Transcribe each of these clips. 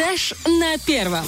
Фреш на первом.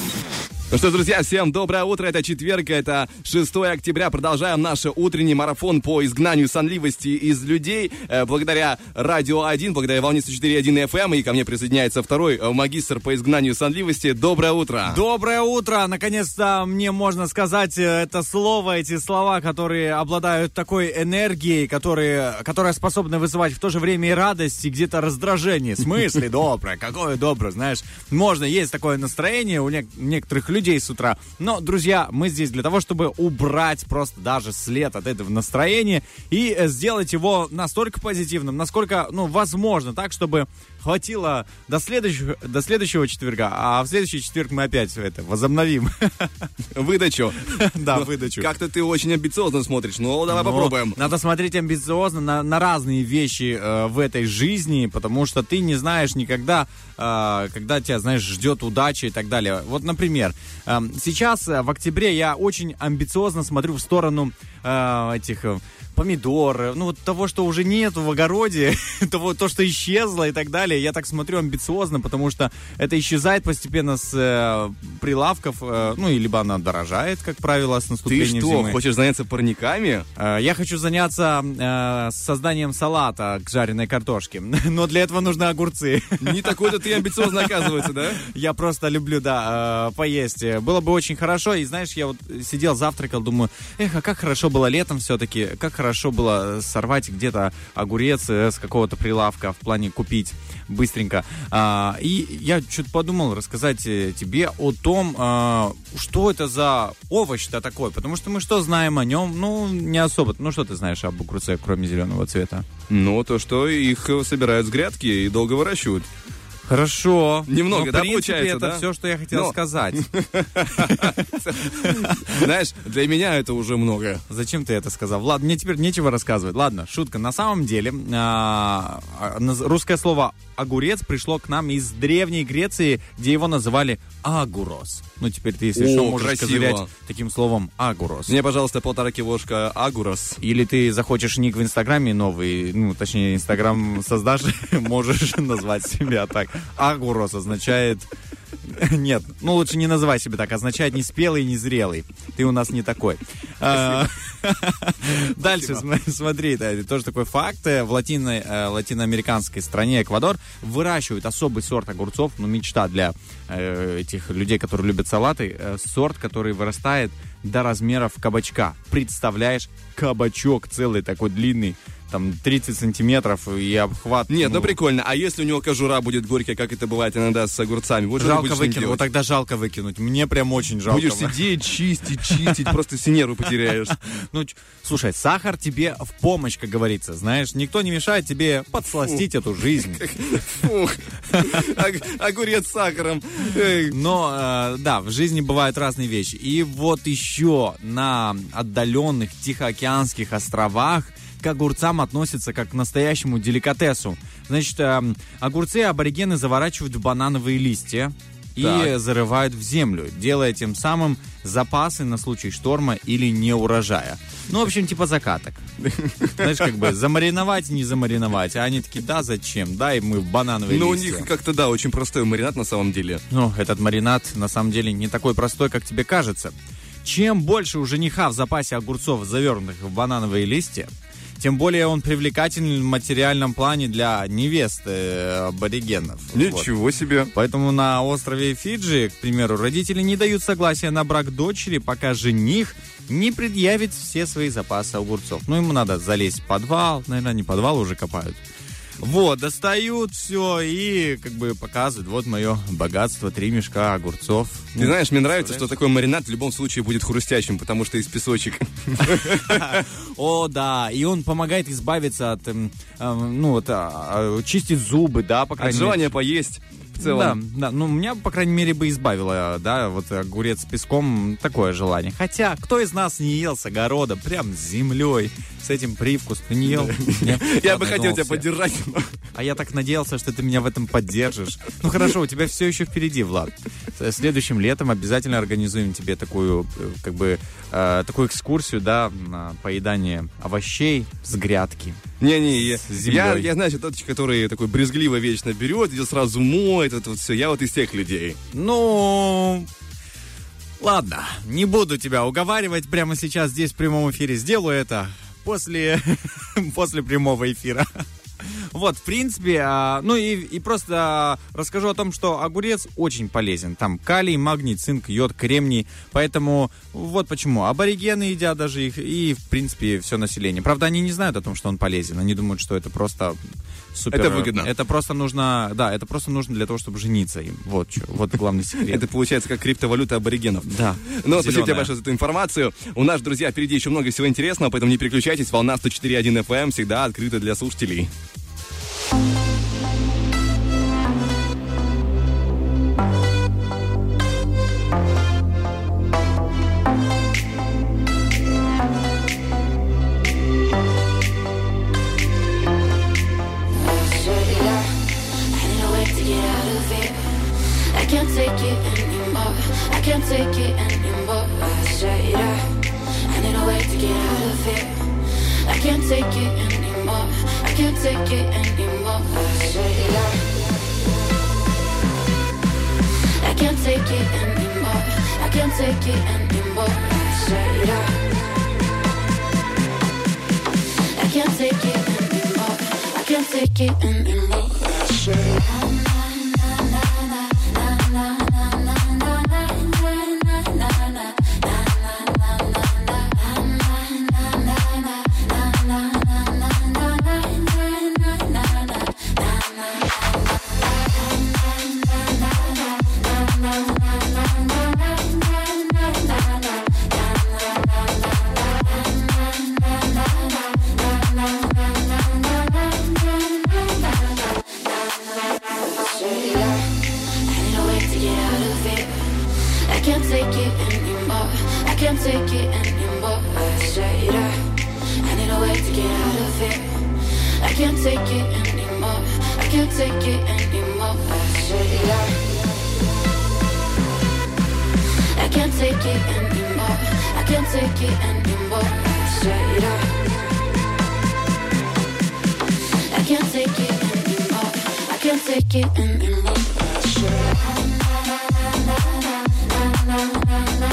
Ну что, друзья, всем доброе утро. Это четверг, это 6 октября. Продолжаем наш утренний марафон по изгнанию сонливости из людей. Э, благодаря Радио 1, благодаря волне 104.1 FM. И ко мне присоединяется второй э, магистр по изгнанию сонливости. Доброе утро. Доброе утро. Наконец-то мне можно сказать э, это слово, эти слова, которые обладают такой энергией, которые, которая способна вызывать в то же время и радость, и где-то раздражение. В смысле доброе? Какое доброе, знаешь? Можно, есть такое настроение у некоторых людей, людей с утра. Но, друзья, мы здесь для того, чтобы убрать просто даже след от этого настроения и э, сделать его настолько позитивным, насколько, ну, возможно, так, чтобы хватило до следующего, до следующего четверга, а в следующий четверг мы опять это возобновим. Выдачу. Да, ну, выдачу. Как-то ты очень амбициозно смотришь. Ну, давай попробуем. Надо смотреть амбициозно на, на разные вещи э, в этой жизни, потому что ты не знаешь никогда, э, когда тебя, знаешь, ждет удача и так далее. Вот, например, э, сейчас э, в октябре я очень амбициозно смотрю в сторону э, этих помидоры, ну вот того, что уже нет в огороде, того, то, что исчезло и так далее. Я так смотрю амбициозно, потому что это исчезает постепенно с э, прилавков, э, ну, и либо она дорожает, как правило, с наступлением Ты что, зимы. хочешь заняться парниками? Э, я хочу заняться э, созданием салата к жареной картошке, но для этого нужны огурцы. Не такой-то ты амбициозно оказывается, да? Я просто люблю, да, э, поесть. Было бы очень хорошо, и знаешь, я вот сидел, завтракал, думаю, эх, а как хорошо было летом все-таки, как хорошо было сорвать где-то огурец э, с какого-то прилавка в плане купить быстренько. А, и я что-то подумал рассказать э, тебе о том, а, что это за овощ-то такой, потому что мы что знаем о нем? Ну, не особо. Ну, что ты знаешь об огурце, кроме зеленого цвета? Ну, то, что их собирают с грядки и долго выращивают. Хорошо. Немного, Но, да, принципе, получается, это да? все, что я хотел Но- сказать. Знаешь, для меня это уже много. Зачем ты это сказал? Ладно, мне теперь нечего рассказывать. Ладно, шутка. На самом деле, а, а, русское слово огурец пришло к нам из Древней Греции, где его называли агурос. Ну, теперь ты, если что, можешь козырять таким словом агурос. Мне, пожалуйста, полтора килошка агурос. Или ты захочешь ник в Инстаграме новый, ну, точнее, Инстаграм создашь, можешь назвать себя так. Агурос означает... Нет, ну лучше не называй себя так. Означает не спелый, не зрелый. Ты у нас не такой. А, Дальше см- смотри, это тоже такой факт. Э, В э, латиноамериканской стране Эквадор выращивают особый сорт огурцов, ну, мечта для э, этих людей, которые любят салаты, сорт, который вырастает до размеров кабачка. Представляешь, кабачок целый такой длинный, там 30 сантиметров и обхват. Нет, ну, ну, прикольно. А если у него кожура будет горькая, как это бывает иногда с огурцами? Вот Жалко выкинуть, вот тогда жалко выкинуть. Мне прям очень жалко. Будешь сидеть, чистить, чистить, просто все нервы потеряешь. Ну, слушай, сахар тебе в помощь, как говорится, знаешь. Никто не мешает тебе подсластить эту жизнь. Фух. Ог- Огурец с сахаром. Но, э, да, в жизни бывают разные вещи. И вот еще на отдаленных Тихоокеанских островах к огурцам относятся как к настоящему деликатесу. Значит, эм, огурцы аборигены заворачивают в банановые листья и Так. зарывают в землю, делая тем самым запасы на случай шторма или неурожая. Ну, в общем, типа закаток. Знаешь, как бы замариновать, не замариновать. А они такие, да, зачем? Дай мы в банановые Ну, у них как-то, да, очень простой маринад на самом деле. Ну, этот маринад на самом деле не такой простой, как тебе кажется. Чем больше у жениха в запасе огурцов, завернутых в банановые листья, тем более он привлекательный в материальном плане для невест э, аборигенов. Вот. Ничего себе. Поэтому на острове Фиджи, к примеру, родители не дают согласия на брак дочери, пока жених не предъявит все свои запасы огурцов. Ну, ему надо залезть в подвал, наверное, не подвал уже копают. Вот, достают все и как бы показывают, вот мое богатство, три мешка огурцов. Ты знаешь, мне нравится, что такой маринад в любом случае будет хрустящим, потому что из песочек. О, да, и он помогает избавиться от, эм, эм, ну, вот, а, а, чистит зубы, да, по крайней мере. желания поесть целом. Да, да, ну меня, по крайней мере, бы избавило, да, вот огурец с песком, такое желание. Хотя, кто из нас не ел с огорода, прям с землей, с этим привкусом, не ел? Я бы хотел тебя поддержать. А я так надеялся, что ты меня в этом поддержишь. Ну хорошо, у тебя все еще впереди, Влад. Следующим летом обязательно организуем тебе такую, э, как бы, э, такую экскурсию, да, на поедание овощей с грядки. Не-не, я, я, я, знаешь, тот, который такой брезгливо вечно берет, идет сразу моет, это вот все. Я вот из тех людей. Ну, ладно, не буду тебя уговаривать прямо сейчас здесь в прямом эфире. Сделаю это после, после прямого эфира. Вот, в принципе, а, ну и, и просто расскажу о том, что огурец очень полезен. Там калий, магний, цинк, йод, кремний. Поэтому вот почему. Аборигены едят даже их и, в принципе, все население. Правда, они не знают о том, что он полезен. Они думают, что это просто супер... Это выгодно. Это просто нужно, да, это просто нужно для того, чтобы жениться им. Вот, вот главный секрет. Это получается как криптовалюта аборигенов. Да. Ну, спасибо тебе большое за эту информацию. У нас, друзья, впереди еще много всего интересного, поэтому не переключайтесь. Волна 104.1 FM всегда открыта для слушателей. Can't take it anymore. I can't take it anymore. I said yeah. I need a way to get out of here. I can't take it anymore. I can't take it anymore. I said I can't take it anymore. I can't take it anymore. I said I can't take it anymore. I can't take it anymore. I said I can't take it anymore. I said, up. I need a way to get out of here. I can't take it anymore. I can't take it anymore. I said, up. I can't take it anymore. I can't take it anymore. I said, up. I can't take it anymore. I can't take it anymore. I said, I. Na na na na na.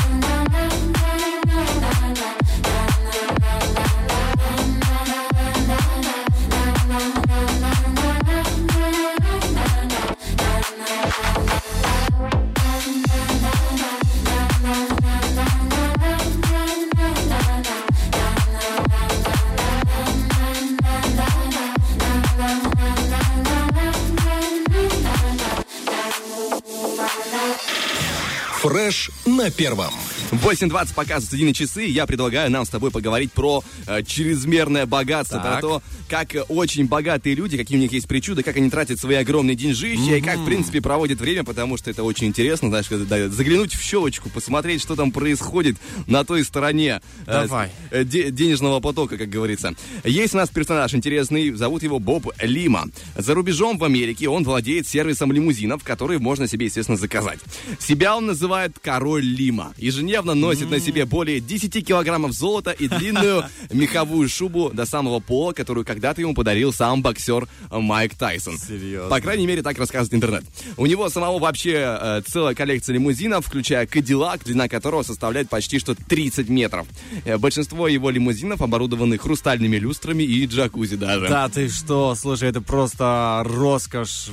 На первом. 8.20 показывают студийные часы. Я предлагаю нам с тобой поговорить про э, чрезмерное богатство, Так. про то, как очень богатые люди, какие у них есть причуды, как они тратят свои огромные деньжища и как, в принципе, проводят время, потому что это очень интересно, знаешь, когда, да, заглянуть в щелочку, посмотреть, что там происходит на той стороне э, Давай. э, де- денежного потока, как говорится. Есть у нас персонаж интересный, зовут его Боб Лима. За рубежом в Америке он владеет сервисом лимузинов, которые можно себе, естественно, заказать. Себя он называет Король Лима. Ежедневно носит на себе более 10 килограммов золота и длинную меховую шубу до самого пола, которую когда-то ему подарил сам боксер Майк Тайсон. Серьезно? По крайней мере, так рассказывает интернет. У него самого вообще э, целая коллекция лимузинов, включая Кадиллак, длина которого составляет почти что 30 метров. Э, большинство его лимузинов оборудованы хрустальными люстрами и джакузи даже. Да ты что, слушай, это просто роскошь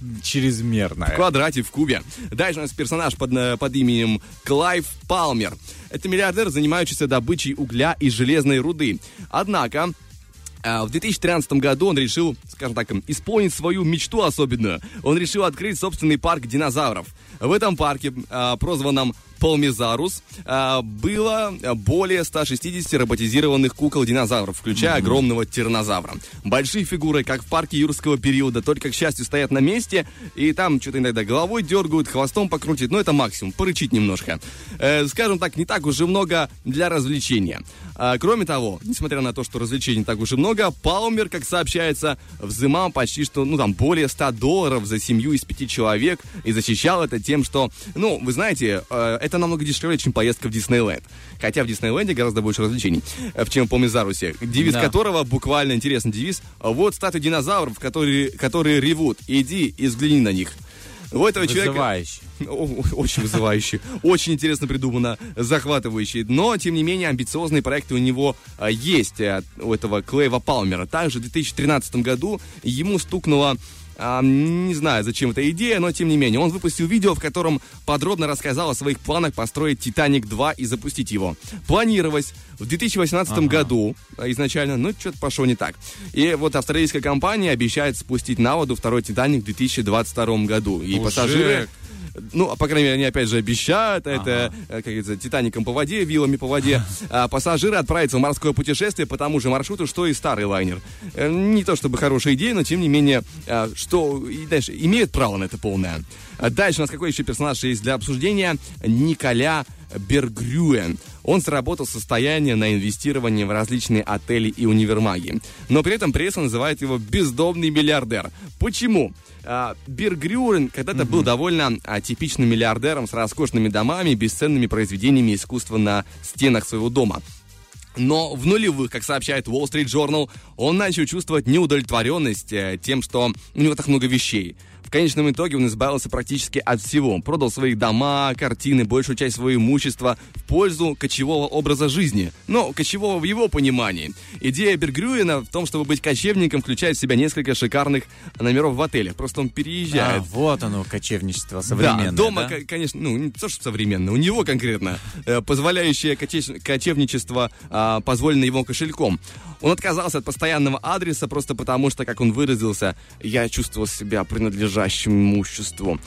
В чрезмерная. квадрате, в кубе. Дальше у нас персонаж под, э, под именем Клайв Палмер. Это миллиардер, занимающийся добычей угля и железной руды. Однако, э, в 2013 году он решил, скажем так, исполнить свою мечту особенную. Он решил открыть собственный парк динозавров. В этом парке, э, прозванном Полмезарус, э, было более 160 роботизированных кукол-динозавров, включая огромного тиранозавра. Большие фигуры, как в парке юрского периода, только, к счастью, стоят на месте, и там что-то иногда головой дергают, хвостом покрутить, но это максимум, порычить немножко. Э, скажем так, не так уж и много для развлечения. А, кроме того, несмотря на то, что развлечений не так уж и много, Палмер, как сообщается, взымал почти что, ну, там, более 100 долларов за семью из пяти человек и защищал это тем, что, ну, вы знаете, э, это намного дешевле, чем поездка в Диснейленд. Хотя в Диснейленде гораздо больше развлечений, э, чем в Помезарусе. Девиз Да. которого буквально интересный девиз. Вот статуи динозавров, которые, которые ревут. Иди и взгляни на них. У этого человека... Вызывающий. О, Очень вызывающий, очень интересно придумано, захватывающий. Но, тем не менее, амбициозные проекты у него а, есть, у этого Клейва Палмера. Также в 2013 году ему стукнуло а, не знаю, зачем эта идея, но тем не менее. Он выпустил видео, в котором подробно рассказал о своих планах построить «Титаник 2» и запустить его. Планировалось в 2018 году а, изначально, но что-то пошло не так. И вот австралийская компания обещает спустить на воду второй «Титаник» в 2022 году. И Уже? пассажиры... Ну, а, по крайней мере, они опять же обещают, это, э, как говорится, Титаником по воде, вилами по воде. А пассажиры отправятся в морское путешествие по тому же маршруту, что и старый лайнер. Э, Не то чтобы хорошая идея, но тем не менее, э, что, и дальше, имеют право на это полное. А Дальше у нас какой еще персонаж есть для обсуждения? Николя Бергрюен. Он сработал состояние на инвестирование в различные отели и универмаги. Но при этом пресса называет его бездомный миллиардер. Почему? А, Бергрюен когда-то был довольно а, типичным миллиардером с роскошными домами, бесценными произведениями искусства на стенах своего дома. Но в нулевых, как сообщает Wall Street Journal, он начал чувствовать неудовлетворенность э, тем, что у него так много вещей. В конечном итоге он избавился практически от всего. Продал свои дома, картины, большую часть своего имущества в пользу кочевого образа жизни. Но кочевого в его понимании. Идея Бергрюена в том, чтобы быть кочевником, включает в себя несколько шикарных номеров в отелях. Просто он переезжает. А, вот оно, кочевничество современное, Да, дома, да? ко- конечно, ну, не то, что современное, у него конкретно, э, позволяющее коче- кочевничество, а, позволено его кошельком. Он отказался от постоянного адреса просто потому, что, как он выразился, я чувствовал себя принадлежащим имуществу.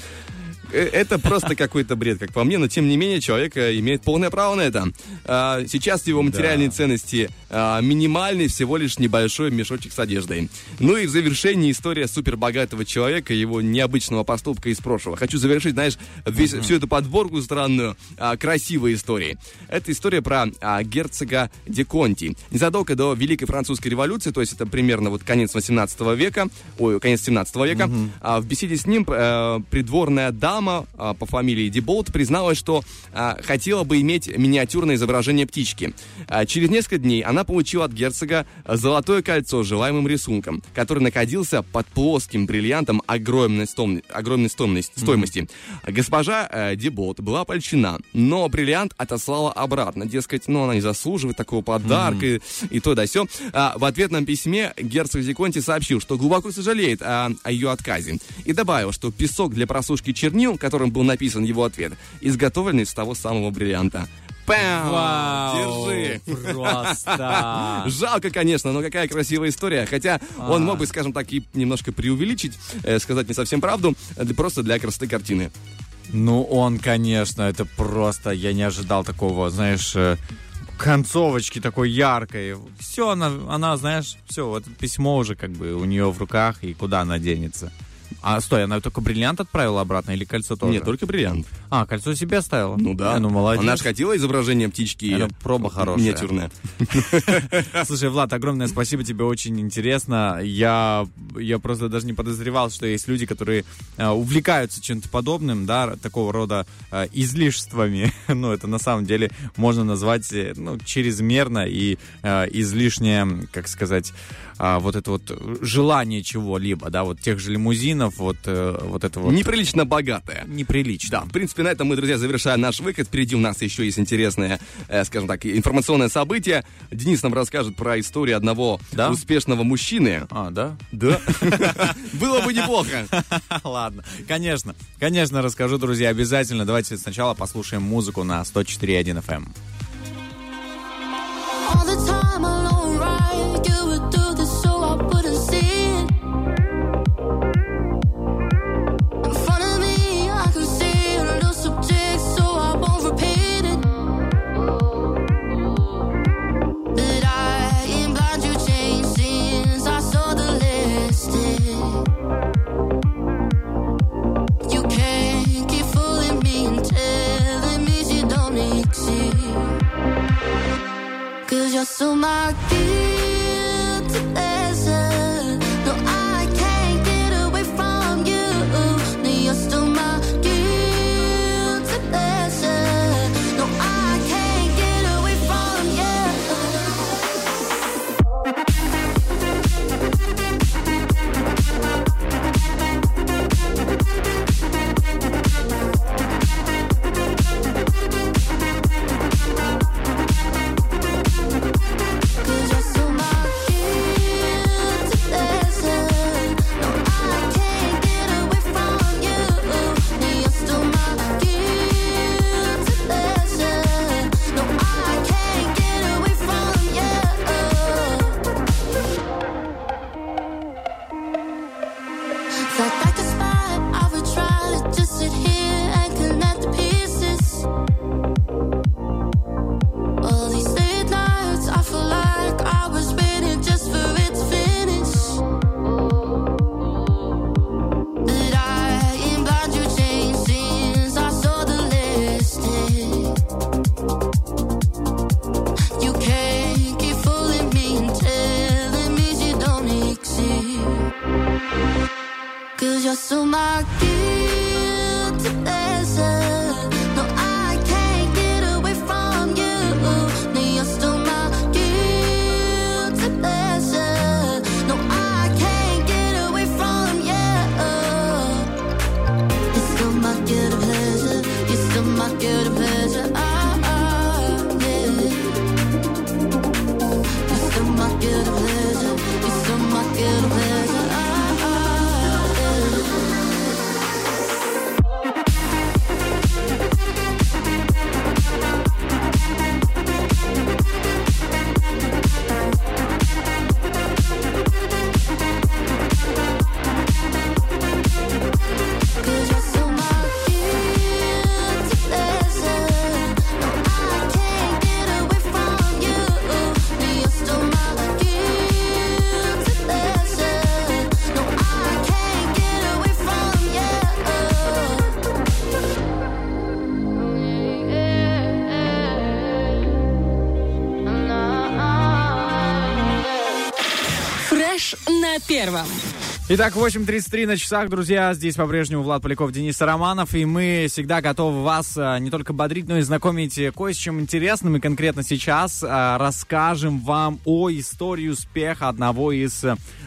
Э, Это просто какой-то бред, как по мне, но тем не менее человек э, имеет полное право на это. А, Сейчас его материальные ценности а, минимальны, всего лишь небольшой мешочек с одеждой. Ну и в завершении история супербогатого человека его необычного поступка из прошлого. Хочу завершить, знаешь, весь, всю эту подборку странную а, красивой истории. Это история про герцога де Конти. Незадолго до Великой Французской революции, то есть это примерно вот конец 18 века, ой, конец 17 века, а, в беседе с ним э, придворная дама а, по фамилии Деболт призналась, что а, хотела бы иметь миниатюрное изображение птички. А, через несколько дней она получила от герцога золотое кольцо с желаемым рисунком, который находился под плоским бриллиантом огромной, стом- огромной стоимости. стоимости. Госпожа э, Деболт была польщена, но бриллиант отослала обратно. Дескать, ну она не заслуживает такого подарка и, и то да. А, в ответном письме герцог Зиконти сообщил, что глубоко сожалеет о, о ее отказе. И добавил, что песок для просушки чернил, которым был написан его ответ, изготовлен из того самого бриллианта. Пау! Вау, Держи! Просто. Жалко, конечно, но какая красивая история. Хотя он мог бы, скажем так, и немножко преувеличить, э, сказать не совсем правду, э, просто для красоты картины. Ну, он, конечно, это просто, я не ожидал такого, знаешь, э, концовочки такой яркой. Все, она, она, знаешь, все, вот письмо уже как бы у нее в руках, и куда она денется. А стой, она только бриллиант отправила обратно или кольцо тоже? Нет, только бриллиант. А, кольцо себе оставила? Ну да. Э, ну, молодец. Она же хотела изображение птички. Это проба хорошая. Миниатюрная. Слушай, Влад, огромное спасибо тебе, очень интересно. Я, я просто даже не подозревал, что есть люди, которые э, увлекаются чем-то подобным, да, такого рода э, излишествами. ну, это на самом деле можно назвать, э, ну, чрезмерно и излишнее, как сказать, а, вот это вот желание чего-либо, да, вот тех же лимузинов, вот, э, вот это вот Неприлично богатая. неприлично. Да, в принципе, на этом мы, друзья, завершаем наш выход. Впереди у нас еще есть интересное, э, скажем так, информационное событие. Денис нам расскажет про историю одного Да? успешного мужчины. А, да? Да. Было бы неплохо. Ладно, конечно, конечно, расскажу, друзья, обязательно. Давайте сначала послушаем музыку на 104.1 FM. Итак, 8.33 на часах, друзья. Здесь по-прежнему Влад Поляков, Денис Романов. И мы всегда готовы вас а, не только бодрить, но и знакомить кое с чем интересным. И конкретно сейчас а, расскажем вам о истории успеха одного из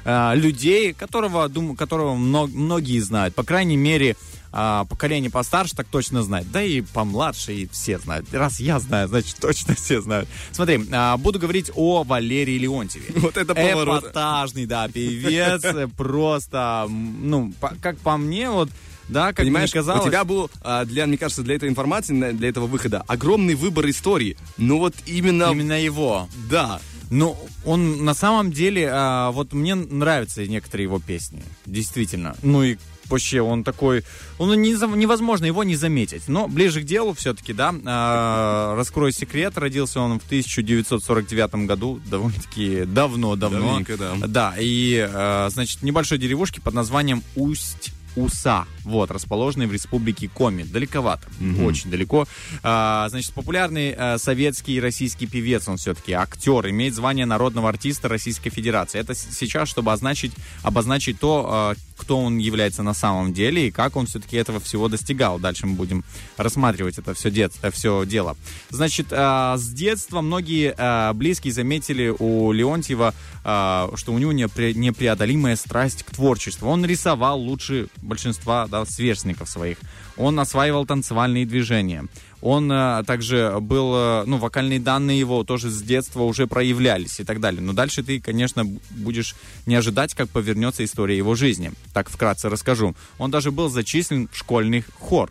а, людей, которого, дум, которого многие знают. По крайней мере, а, поколение постарше так точно знает. Да и помладше и все знают. Раз я знаю, значит точно все знают. Смотри, а, буду говорить о Валерии Леонтьеве. Вот это поворот. Эпатажный, да, певец. Просто, ну, как по мне, вот да, как Понимаешь, мне казалось. у тебя был, а, для, мне кажется, для этой информации, для этого выхода, огромный выбор историй. Ну вот именно... Именно его. Да. Ну, он на самом деле, а, вот мне нравятся некоторые его песни, действительно. Ну и вообще он такой, он не, невозможно его не заметить. Но ближе к делу все-таки, да, а, раскрою секрет, родился он в 1949 году, довольно-таки давно-давно. Давненько, да. Да, и, а, значит, в небольшой деревушке под названием Усть Уса, вот, расположенной в республике Коми. Далековато, очень далеко. А, значит, популярный а, советский и российский певец, он все-таки актер, имеет звание народного артиста Российской Федерации. Это сейчас, чтобы означить, обозначить то, а, кто он является на самом деле и как он все-таки этого всего достигал. Дальше мы будем рассматривать это все, дет, э, все дело. Значит, а, с детства многие а, близкие заметили у Леонтьева, что у него непре- непреодолимая страсть к творчеству. Он рисовал лучше большинства да, сверстников своих. Он осваивал танцевальные движения. Он а, также был, а, ну, вокальные данные его тоже с детства уже проявлялись и так далее. Но дальше ты, конечно, будешь не ожидать, как повернется история его жизни. Так вкратце расскажу. Он даже был зачислен в школьный хор.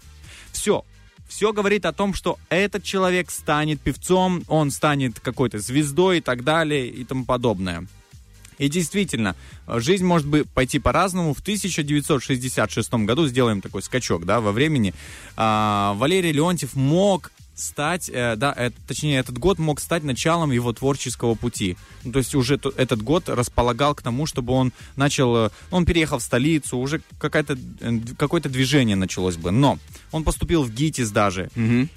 Все, все говорит о том, что этот человек станет певцом, он станет какой-то звездой и так далее и тому подобное. И действительно, жизнь может бы пойти по-разному. В 1966 году сделаем такой скачок, да, во времени. а, Валерий Леонтьев мог стать, э, да, э, точнее, этот год мог стать началом его творческого пути. Ну, то есть уже т- этот год располагал к тому, чтобы он начал, э, он переехал в столицу, уже какая-то, э, какое-то движение началось бы. Но он поступил в ГИТИС даже,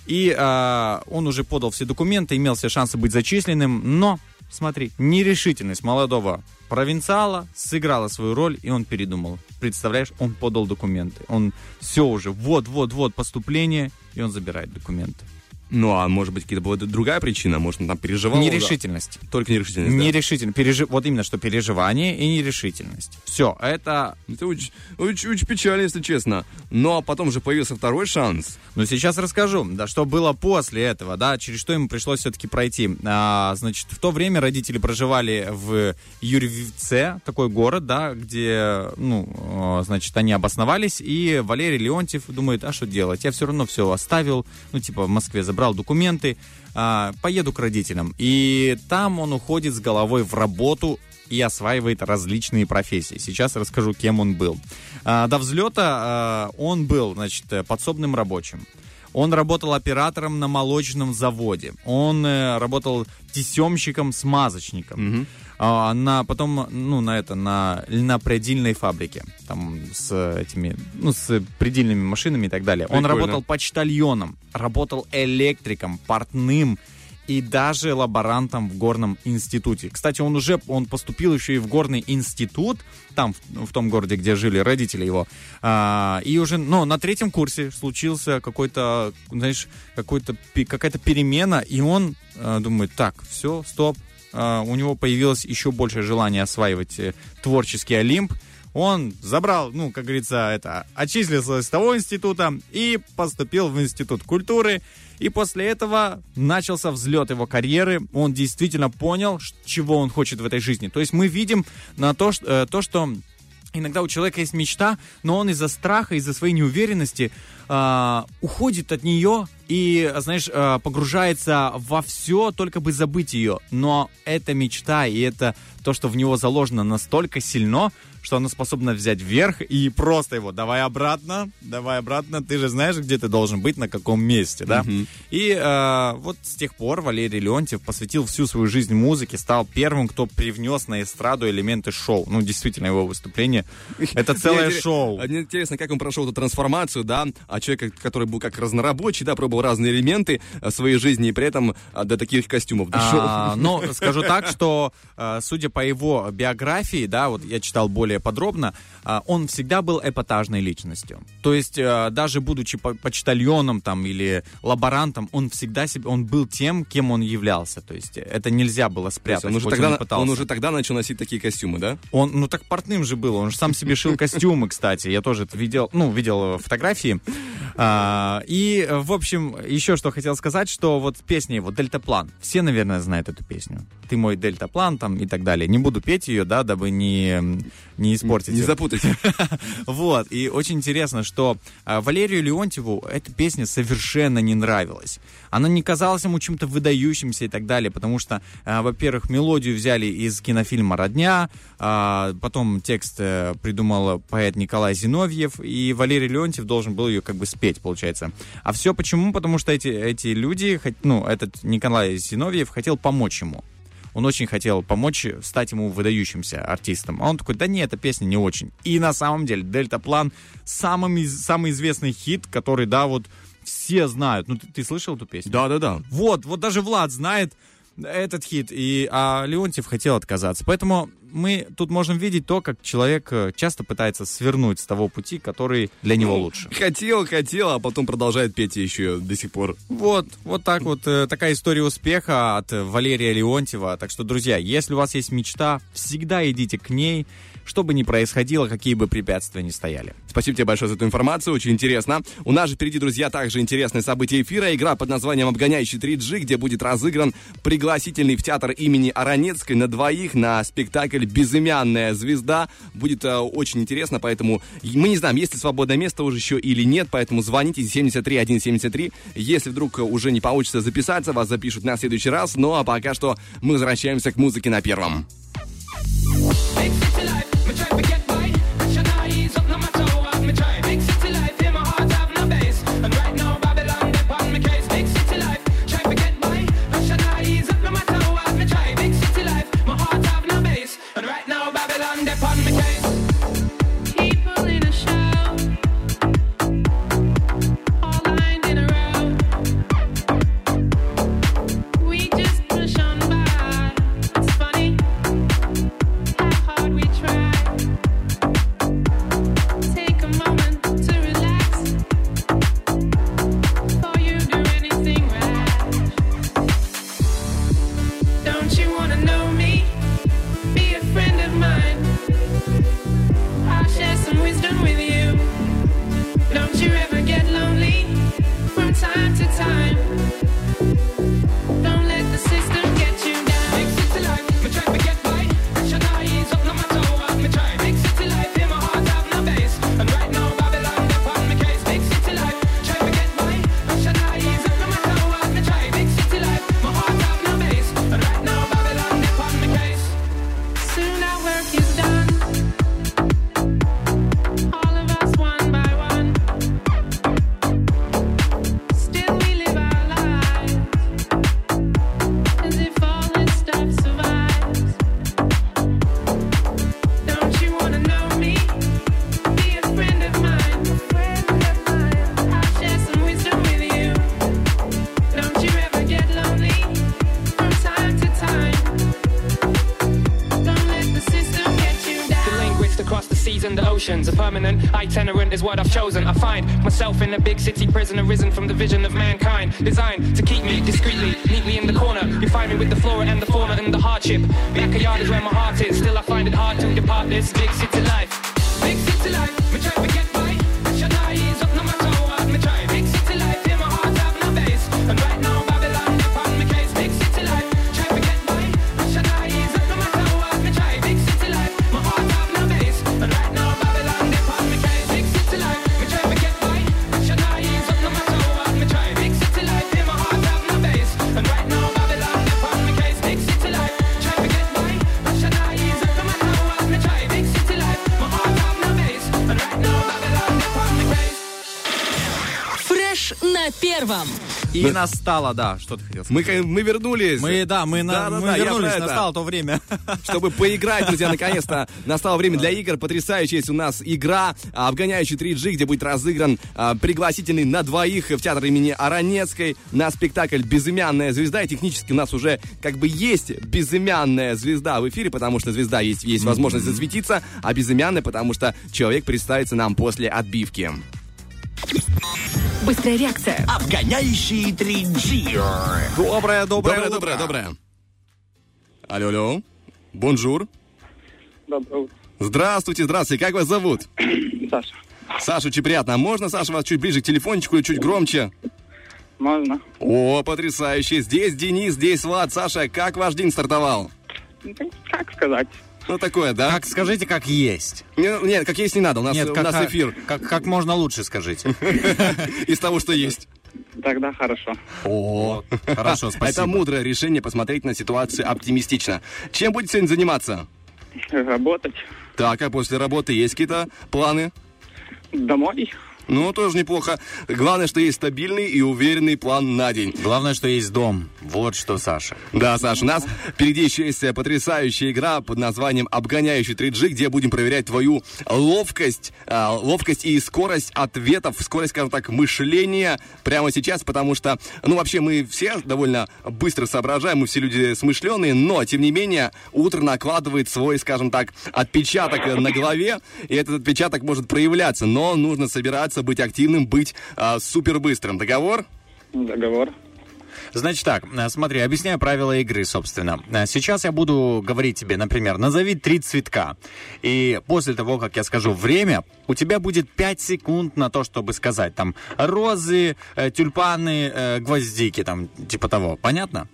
и а, он уже подал все документы, имел все шансы быть зачисленным, но Смотри, нерешительность молодого провинциала сыграла свою роль, и он передумал. Представляешь, он подал документы. Он все уже, вот-вот-вот поступление, и он забирает документы. Ну, а может быть, какая-то была другая причина? Может, он там переживал? Нерешительность. да? Только нерешительность, да. Нерешительность. Пережи... Вот именно, что переживание и нерешительность. Все, это... Это очень, очень, очень печально, если честно. Ну, а потом же появился второй шанс. Ну, сейчас расскажу, да, что было после этого, да, через что ему пришлось все-таки пройти. А, значит, в то время родители проживали в Юрьевце, такой город, да, где, ну, э, значит, они обосновались, и Валерий Леонтьев думает, а что делать, я все равно все оставил, ну, типа, в Москве забрал документы, а, поеду к родителям. И там он уходит с головой в работу и осваивает различные профессии. Сейчас расскажу, кем он был. А, до взлета а, он был, значит, подсобным рабочим. Он работал оператором на молочном заводе. Он э, работал тесемщиком-смазочником. А, на, потом, ну, на это, на льнопредельной фабрике. Там с этими, ну, с предельными машинами и так далее. Он Прикольно. работал почтальоном, работал электриком, портным и даже лаборантом в горном институте. Кстати, он уже, он поступил еще и в горный институт, там, в, в том городе, где жили родители его. А, и уже, ну, на третьем курсе случился какой-то, знаешь, какой-то, какая-то перемена, и он а, думает, так, все, стоп. А, у него появилось еще большее желание осваивать э, творческий Олимп. Он забрал, ну, как говорится, это, отчислился из того института и поступил в институт культуры. И после этого начался взлет его карьеры. Он действительно понял, чего он хочет в этой жизни. То есть мы видим на то, что, э, то, что иногда у человека есть мечта, но он из-за страха, из-за своей неуверенности а, уходит от нее и, знаешь, а, погружается во все, только бы забыть ее. Но эта мечта и это то, что в него заложено настолько сильно, что оно способно взять вверх и просто его давай обратно, давай обратно, ты же знаешь, где ты должен быть, на каком месте, да? И а, вот с тех пор Валерий Леонтьев посвятил всю свою жизнь музыке, стал первым, кто привнес на эстраду элементы шоу. Ну, действительно, его выступление — это целое шоу. а Мне интересно, как он прошел эту трансформацию, да, от человека, который был как разнорабочий, да, пробовал разные элементы э, своей жизни и при этом а, до таких костюмов дошел. А, но скажу так, что а, судя по его биографии, да, вот я читал более подробно, а, он всегда был эпатажной личностью. То есть а, даже будучи по- почтальоном там или лаборантом, он всегда себе, он был тем, кем он являлся. То есть это нельзя было спрятать. он, уже тогда, и пытался. он уже тогда начал носить такие костюмы, да? Он, ну так портным же был, он же сам себе шил костюмы, кстати. Я тоже это видел, ну, видел фотографии. А, и, в общем, еще что хотел сказать, что вот песня его «Дельтаплан». Все, наверное, знают эту песню. «Ты мой дельтаплан» там и так далее. Не буду петь ее, да, дабы не, не испортить. Не её. запутать. Вот, и очень интересно, что а, Валерию Леонтьеву эта песня совершенно не нравилась. Она не казалась ему чем-то выдающимся и так далее, потому что, а, во-первых, мелодию взяли из кинофильма «Родня», а, потом текст э, придумал поэт Николай Зиновьев, и Валерий Леонтьев должен был ее как бы спеть, получается. А все почему? Потому что эти, эти люди, ну, этот Николай Зиновьев хотел помочь ему. Он очень хотел помочь стать ему выдающимся артистом. А он такой, да нет, эта песня не очень. И на самом деле Дельтаплан самый, самый известный хит, который, да, вот все знают. Ну, ты, ты слышал эту песню? Да-да-да. Вот, вот даже Влад знает этот хит, и, а Леонтьев хотел отказаться. Поэтому мы тут можем видеть то, как человек э, часто пытается свернуть с того пути, который для него лучше. Хотел, хотел, а потом продолжает петь еще до сих пор. Вот, вот так вот, э, такая история успеха от Валерия Леонтьева. Так что, друзья, если у вас есть мечта, всегда идите к ней, что бы ни происходило, какие бы препятствия ни стояли. Спасибо тебе большое за эту информацию, очень интересно. У нас же впереди, друзья, также интересные события эфира. Игра под названием «Обгоняющий 3G», где будет разыгран пригласительный в театр имени Аронецкой на двоих на спектакль «Безымянная звезда». Будет э, очень интересно, поэтому мы не знаем, есть ли свободное место уже еще или нет, поэтому звоните 73173. Если вдруг э, уже не получится записаться, вас запишут на следующий раз. Ну а пока что мы возвращаемся к музыке на первом. Permanent itinerant is what I've chosen. I find myself in a big city prison, arisen from the vision of mankind. Designed to keep me discreetly, neatly in the corner. You find me with the flora and the fauna and the hardship. Backyard is where my heart is. Still, I find it hard to depart this big city life. Big city life, try to get by. Первом. И настало, да, что ты хотел сказать. Мы, мы вернулись. Мы, да, мы, на- Да-да-да, мы я вернулись, это. настало то время. Чтобы поиграть, друзья, наконец-то настало время для игр. Потрясающая есть у нас игра а, «Обгоняющий 3G», где будет разыгран а, пригласительный на двоих в театр имени Аронецкой на спектакль «Безымянная звезда». И технически у нас уже как бы есть безымянная звезда в эфире, потому что звезда есть, есть возможность засветиться, а безымянная, потому что человек представится нам после отбивки. Быстрая реакция. Обгоняющий 3G. Доброе, доброе, Доброе, утро. доброе, доброе. Алло, алло. Bonjour. Доброе утро, Здравствуйте, здравствуйте. Как вас зовут? Саша. Саша, очень приятно. А можно, Саша, вас чуть ближе к телефончику и чуть громче? Можно? О, потрясающе. Здесь Денис, здесь Влад. Саша, как ваш день стартовал? Ну, Как сказать? Ну, такое, да? Как скажите, как есть. Не, нет, как есть не надо. У нас, Нет, у как, нас эфир Как, как можно лучше скажите. из того, что есть. Тогда хорошо. О, хорошо, спасибо. Это мудрое решение посмотреть на ситуацию оптимистично. Чем будете сегодня заниматься? Работать Так, а после работы есть какие-то планы? домой. Ну, тоже неплохо. Главное, что есть стабильный и уверенный план на день. Главное, что есть дом. Вот что, Саша. Да, Саша, у нас впереди еще есть э, потрясающая игра под названием «Обгоняющий 3G», где будем проверять твою ловкость, а, ловкость и скорость ответов, скорость, скажем так, мышления прямо сейчас, потому что, ну, вообще мы все довольно быстро соображаем, мы все люди смышленые, но, тем не менее, утро накладывает свой, скажем так, отпечаток на голове, и этот отпечаток может проявляться, но нужно собираться, быть активным, быть а, супер быстрым. Договор? Договор. Значит так, э, смотри, объясняю правила игры, собственно. Э, Сейчас я буду говорить тебе, например, назови три цветка. И после того, как я скажу время, у тебя будет 5 секунд на то, чтобы сказать там розы, э, тюльпаны, э, гвоздики, там, типа того. Понятно?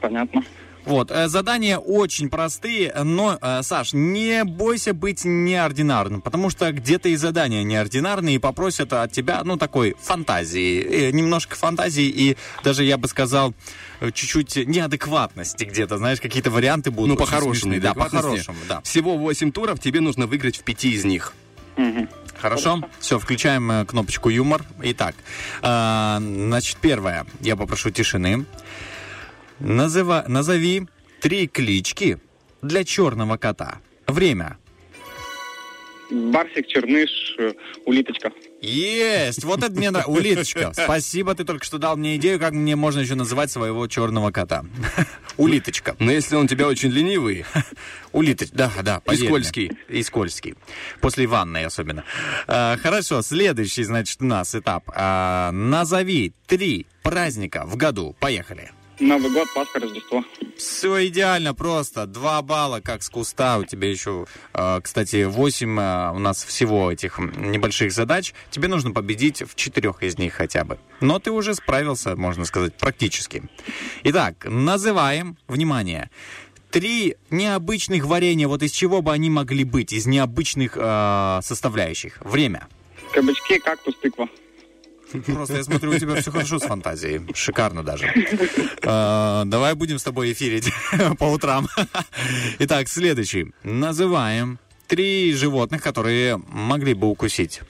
Понятно. Вот, э, задания очень простые, но, э, Саш, не бойся быть неординарным, потому что где-то и задания неординарные, и попросят от тебя, ну, такой фантазии, э, немножко фантазии, и даже, я бы сказал, чуть-чуть неадекватности где-то, знаешь, какие-то варианты будут. Ну, по-хорошему. Да, по-хорошему, да. Всего 8 туров, тебе нужно выиграть в пяти из них. Мгм. Хорошо? Все, включаем кнопочку юмор. Итак, э, значит, первое. Я попрошу тишины. Называ, назови три клички для черного кота. Время. Барсик, черныш, э, улиточка. Есть! Вот это мне нравится. Улиточка. Спасибо, ты только что дал мне идею, как мне можно еще называть своего черного кота. Улиточка. Но если он у тебя очень ленивый, Улиточка, да, да. мне. скользкий. И скользкий. После ванной особенно. А, хорошо, следующий, значит, у нас этап. А, назови три праздника в году. Поехали. Новый год, Пасха, Рождество. Все идеально просто. Два балла, как с куста. У тебя еще, э, кстати, восемь э, у нас всего этих небольших задач. Тебе нужно победить в четырех из них хотя бы. Но ты уже справился, можно сказать, практически. Итак, называем, внимание, три необычных варенья. Вот из чего бы они могли быть? Из необычных э, составляющих. Время. Кабачки, кактус, тыква. Просто я смотрю, у тебя все хорошо с фантазией. Шикарно даже. Э, Давай будем с тобой эфирить по утрам. Итак, следующий. Называем три животных, которые могли бы укусить.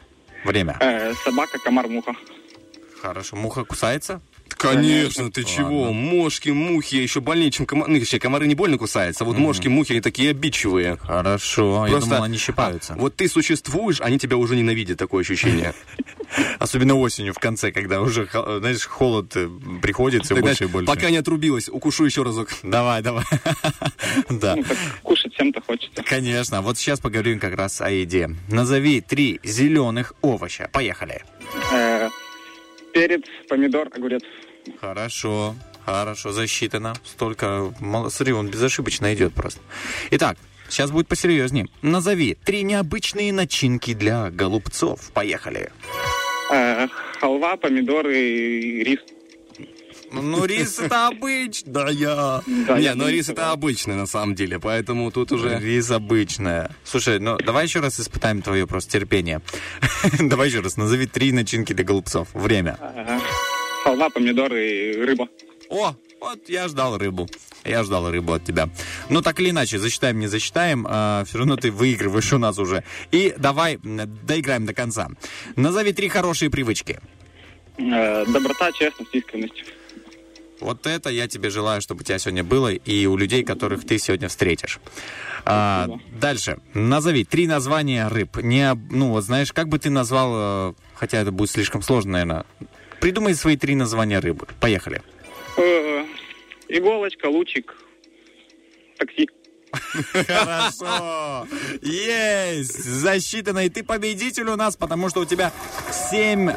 Время. Э, собака, комар, муха. Хорошо. Муха кусается? Конечно, ты Ладно. чего? Мошки, мухи, еще больнее, чем комары. Ну, вообще, комары не больно кусаются, а вот мошки, мухи, они такие обидчивые. Хорошо. Я Просто- думал, они щипаются. Вот ты существуешь, они тебя уже ненавидят, такое ощущение. Особенно осенью в конце, когда уже, знаешь, холод э, приходит все Тогда больше и больше. Пока не отрубилась, укушу еще разок. Давай, давай. Да. Ну, кушать всем-то хочется. Конечно. Вот сейчас поговорим как раз о еде. Назови три зеленых овоща. Поехали. Э, перец, помидор, огурец. Хорошо. Хорошо, засчитано. Столько... Смотри, он безошибочно идет просто. Итак, сейчас будет посерьезнее. Назови три необычные начинки для голубцов. Поехали. Э, халва, помидоры и рис. Ну, рис это обычно. Да, я. Не, но не рис это обычный на самом деле, поэтому тут уже... Рис обычная. Слушай, ну давай еще раз испытаем твое просто терпение. Давай еще раз, назови три начинки для голубцов. Время. Э, халва, помидоры и рыба. О, вот я ждал рыбу. Я ждал рыбу от тебя. Ну, так или иначе, засчитаем, не засчитаем, все равно ты выигрываешь у нас уже. И давай доиграем до конца. Назови три хорошие привычки. Э, доброта, честность, искренность. Вот это я тебе желаю, чтобы у тебя сегодня было и у людей, которых ты сегодня встретишь. А, дальше. Назови три названия рыб. Не, ну, вот знаешь, как бы ты назвал, э, хотя это будет слишком сложно, наверное. Придумай свои три названия рыбы. Поехали. Э, иголочка, лучик, такси. Хорошо. Есть. Засчитано. И ты победитель у нас, потому что у тебя 7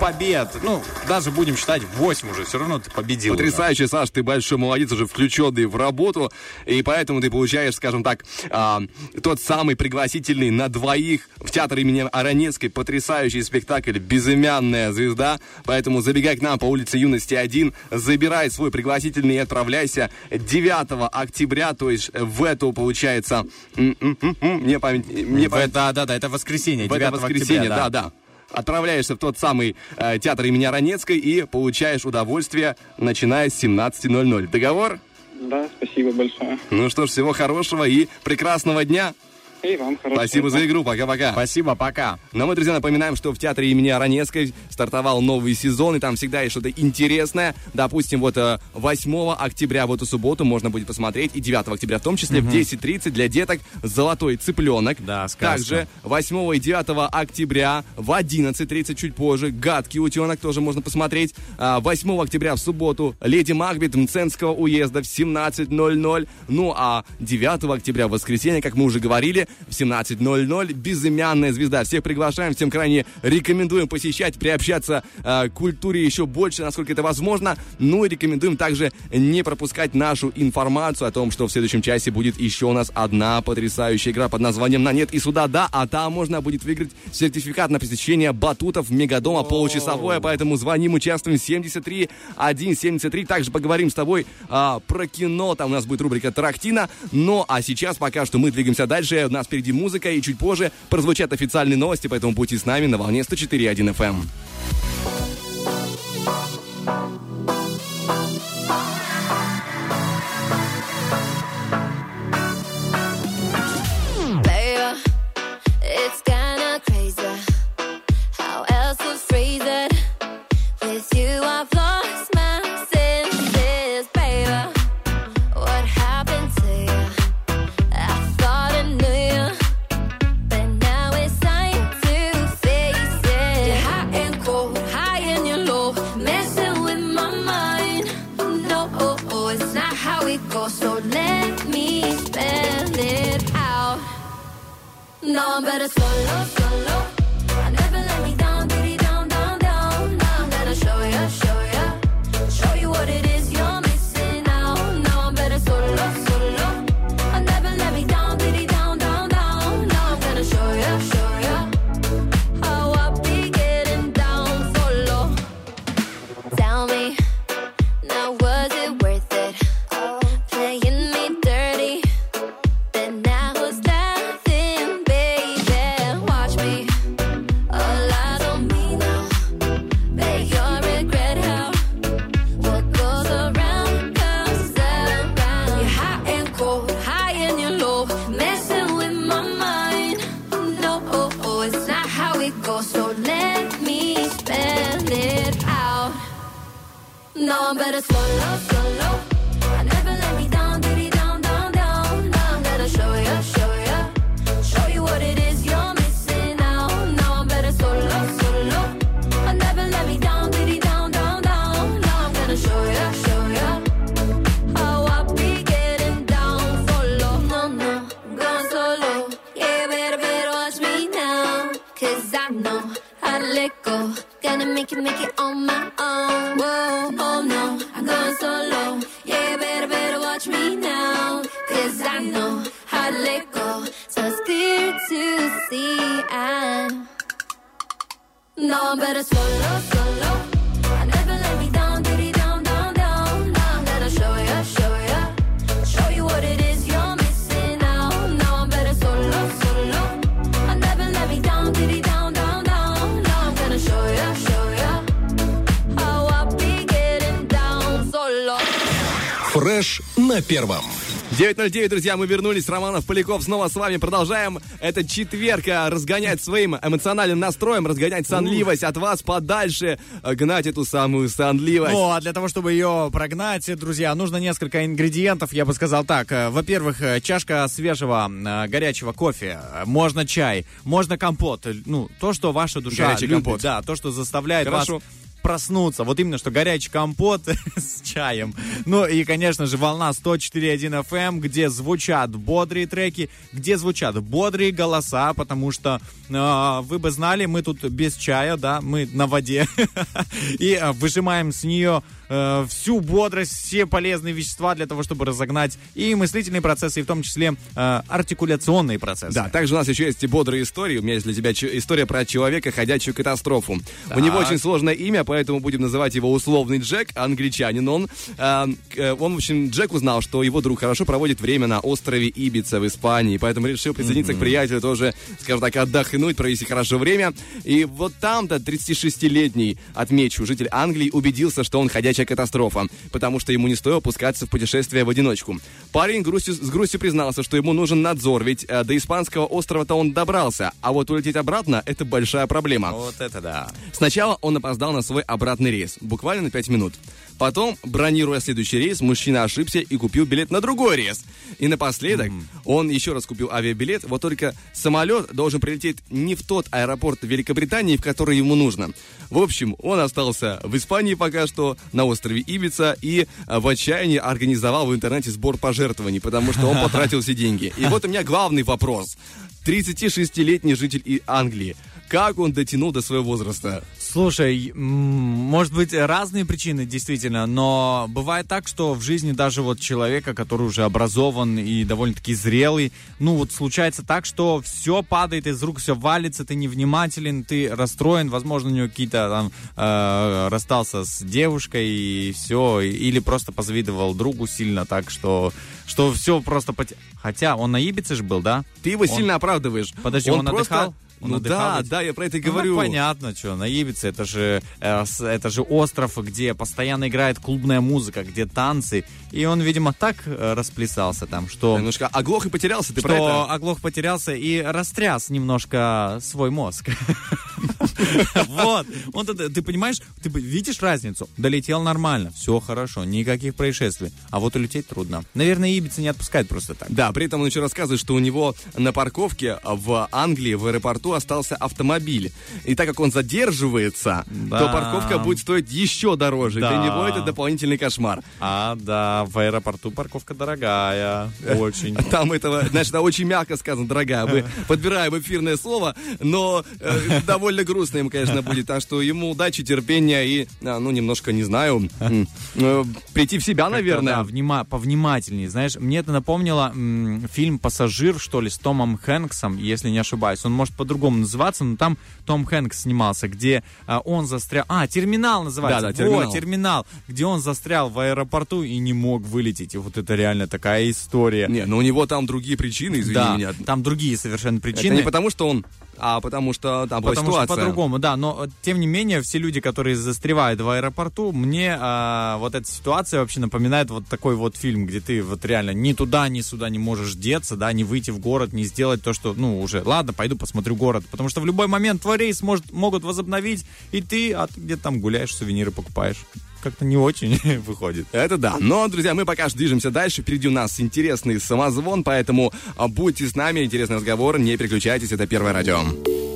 побед. Ну, даже будем считать 8 уже. Все равно ты победил. уже. Потрясающе, Саш, ты большой молодец, уже включенный в работу, и поэтому ты получаешь, скажем так, а, тот самый пригласительный на двоих в театр имени Аронецкой потрясающий спектакль «Безымянная звезда», поэтому забегай к нам по улице Юности 1, забирай свой пригласительный и отправляйся 9 октября, то есть в эту, получается, мне память, мне В- память Да, да, да, это воскресенье, в 9 это воскресенье, октября, да, да. Отправляешься в тот самый э, театр имени Аронецкой и получаешь удовольствие, начиная с 17.00. Договор? Да, спасибо большое. Ну что ж, всего хорошего и прекрасного дня. И вам хорошего Спасибо за игру, пока-пока. Спасибо, пока. Но мы, друзья, напоминаем, что в театре имени Аронецкой стартовал новый сезон, и там всегда есть что-то интересное. Допустим, вот э, 8 октября в эту субботу можно будет посмотреть, и 9 октября в том числе, в 10.30 для деток «Золотой цыпленок». Да, сказка. Также 8 и 9 октября в 11.30 чуть позже «Гадкий утенок» тоже можно посмотреть. А, 8 октября в субботу «Леди Макбет» Мценского уезда в 17.00. Ну а 9 октября в воскресенье, как мы уже говорили, в 17.00 «Безымянная звезда». Всех приглашаем, всем крайне рекомендуем посещать, приобщаться э, к культуре еще больше, насколько это возможно. Ну и рекомендуем также не пропускать нашу информацию о том, что в следующем часе будет еще у нас одна потрясающая игра под названием «На нет и сюда да», а там можно будет выиграть сертификат на посещение батутов Мегадома получасовое, поэтому звоним, участвуем 73 173. Также поговорим с тобой а, про кино, там у нас будет рубрика «Тарахтина». Ну а сейчас пока что мы двигаемся дальше, у нас впереди музыка, и чуть позже прозвучат официальные новости, поэтому будьте с нами на волне 104.1 FM. down, better slow goes. So let me spell it out. No, I'm better solo, solo. Первом. 9.09, друзья, мы вернулись. Романов Поляков снова с вами. Продолжаем это четверка разгонять своим эмоциональным настроем, разгонять сонливость от вас подальше, гнать эту самую сонливость. Ну, а для того, чтобы ее прогнать, друзья, нужно несколько ингредиентов, я бы сказал так. Во-первых, чашка свежего э, горячего кофе, можно чай, можно компот. Э, Ну, то, что ваша душа Горячий любит, компот. да, то, что заставляет Хорошо. вас проснуться. Вот именно, что горячий компот с чаем. Ну и, конечно же, волна 104.1 FM, эм, где звучат бодрые треки, где звучат бодрые голоса, потому что э, вы бы знали, мы тут без чая, да, мы на воде. И э, выжимаем с нее э, всю бодрость, все полезные вещества для того, чтобы разогнать и мыслительные процессы, и в том числе э, артикуляционные процессы. Да, также у нас еще есть и бодрые истории. У меня есть для тебя история про человека, ходячую катастрофу. У него очень сложное имя, поэтому будем называть его условный Джек, англичанин он. К- э, он, в общем, Джек узнал, что его друг хорошо проводит время на острове Ибица в Испании, поэтому решил присоединиться к приятелю тоже, скажем так, отдохнуть, провести хорошо время. И вот там-то 36-летний, отмечу, житель Англии убедился, что он ходячая катастрофа, потому что ему не стоило пускаться в путешествие в одиночку. Парень грустью, с грустью признался, что ему нужен надзор, ведь э, до испанского острова-то он добрался, а вот улететь обратно — это большая проблема. Вот это да. Сначала он опоздал на свой обратный рейс, буквально на 5 минут. Потом, бронируя следующий рейс, мужчина ошибся и купил билет на другой рейс. И напоследок он еще раз купил авиабилет, вот только самолет должен прилететь не в тот аэропорт Великобритании, в который ему нужно. В общем, он остался в Испании пока что, на острове Ибица, и э, в отчаянии организовал в интернете сбор пожертвований, потому что он потратил все деньги. И вот у меня главный вопрос. 36-летний житель и Англии. Как он дотянул до своего возраста? Слушай, может быть, разные причины, действительно, но бывает так, что в жизни даже вот человека, который уже образован и довольно-таки зрелый, ну вот случается так, что все падает из рук, все валится, ты невнимателен, ты расстроен, возможно, у него какие-то там э, расстался с девушкой и все, или просто позавидовал другу сильно так, что, что все просто. Хотя он на Ибице же был, да? Ты его Он- сильно оправдываешь. Подожди, он, просто- отдыхал? Он ну отдыхал да, ведь? да, я про это и Ну, говорю. понятно, что на Ибице это же э, это же остров, где постоянно играет клубная музыка, где танцы, и он, видимо, так э, расплясался там, что Немножко оглох и потерялся, ты что про это? оглох потерялся и растряс немножко свой мозг. Вот. Он Ты понимаешь, ты видишь разницу? Долетел нормально, все хорошо, никаких происшествий. А вот улететь трудно. Наверное, Ибица не отпускает просто так. Да, при этом он еще рассказывает, что у него на парковке в Англии, в аэропорту остался автомобиль. И так как он задерживается, Да. то парковка будет стоить еще дороже. Да. Для него это дополнительный кошмар. А, да, в аэропорту парковка дорогая. Очень. Там этого, это очень мягко сказано, дорогая. Мы подбираем эфирное слово, но э, довольно грустно им, конечно, будет. Так что ему удачи, терпения и, а, ну, немножко, не знаю, э, прийти в себя, наверное. Да, внима- повнимательнее. Знаешь, мне это напомнило м, фильм «Пассажир», что ли, с Томом Хэнксом, если не ошибаюсь. Он может по-другому называться, но там Том Хэнкс снимался, где а, он застрял... А, «Терминал» называется. Да-да, «Терминал». Вот, «Терминал», где он застрял в аэропорту и не мог вылететь. И вот это реально такая история. Не, но у него там другие причины, извини да, меня. там другие совершенно Это причины. не потому, что он, а потому что там была Потому что ситуация. по-другому, да. Но э, тем не менее, все люди, которые застревают в аэропорту, мне а, вот эта ситуация вообще напоминает вот такой вот фильм, где ты вот реально ни туда, ни сюда не можешь деться, да, не выйти в город, не сделать то, что, ну, уже, ладно, пойду посмотрю город. Потому что в любой момент твой рейс может, могут возобновить, и ты, а ты где-то там гуляешь, сувениры покупаешь. Как-то не очень выходит. Это да. Но, друзья, мы пока движемся дальше. Впереди у нас интересный самозвон, поэтому а, будьте с нами. Интересный разговор. Не переключайтесь. Это Первое радио.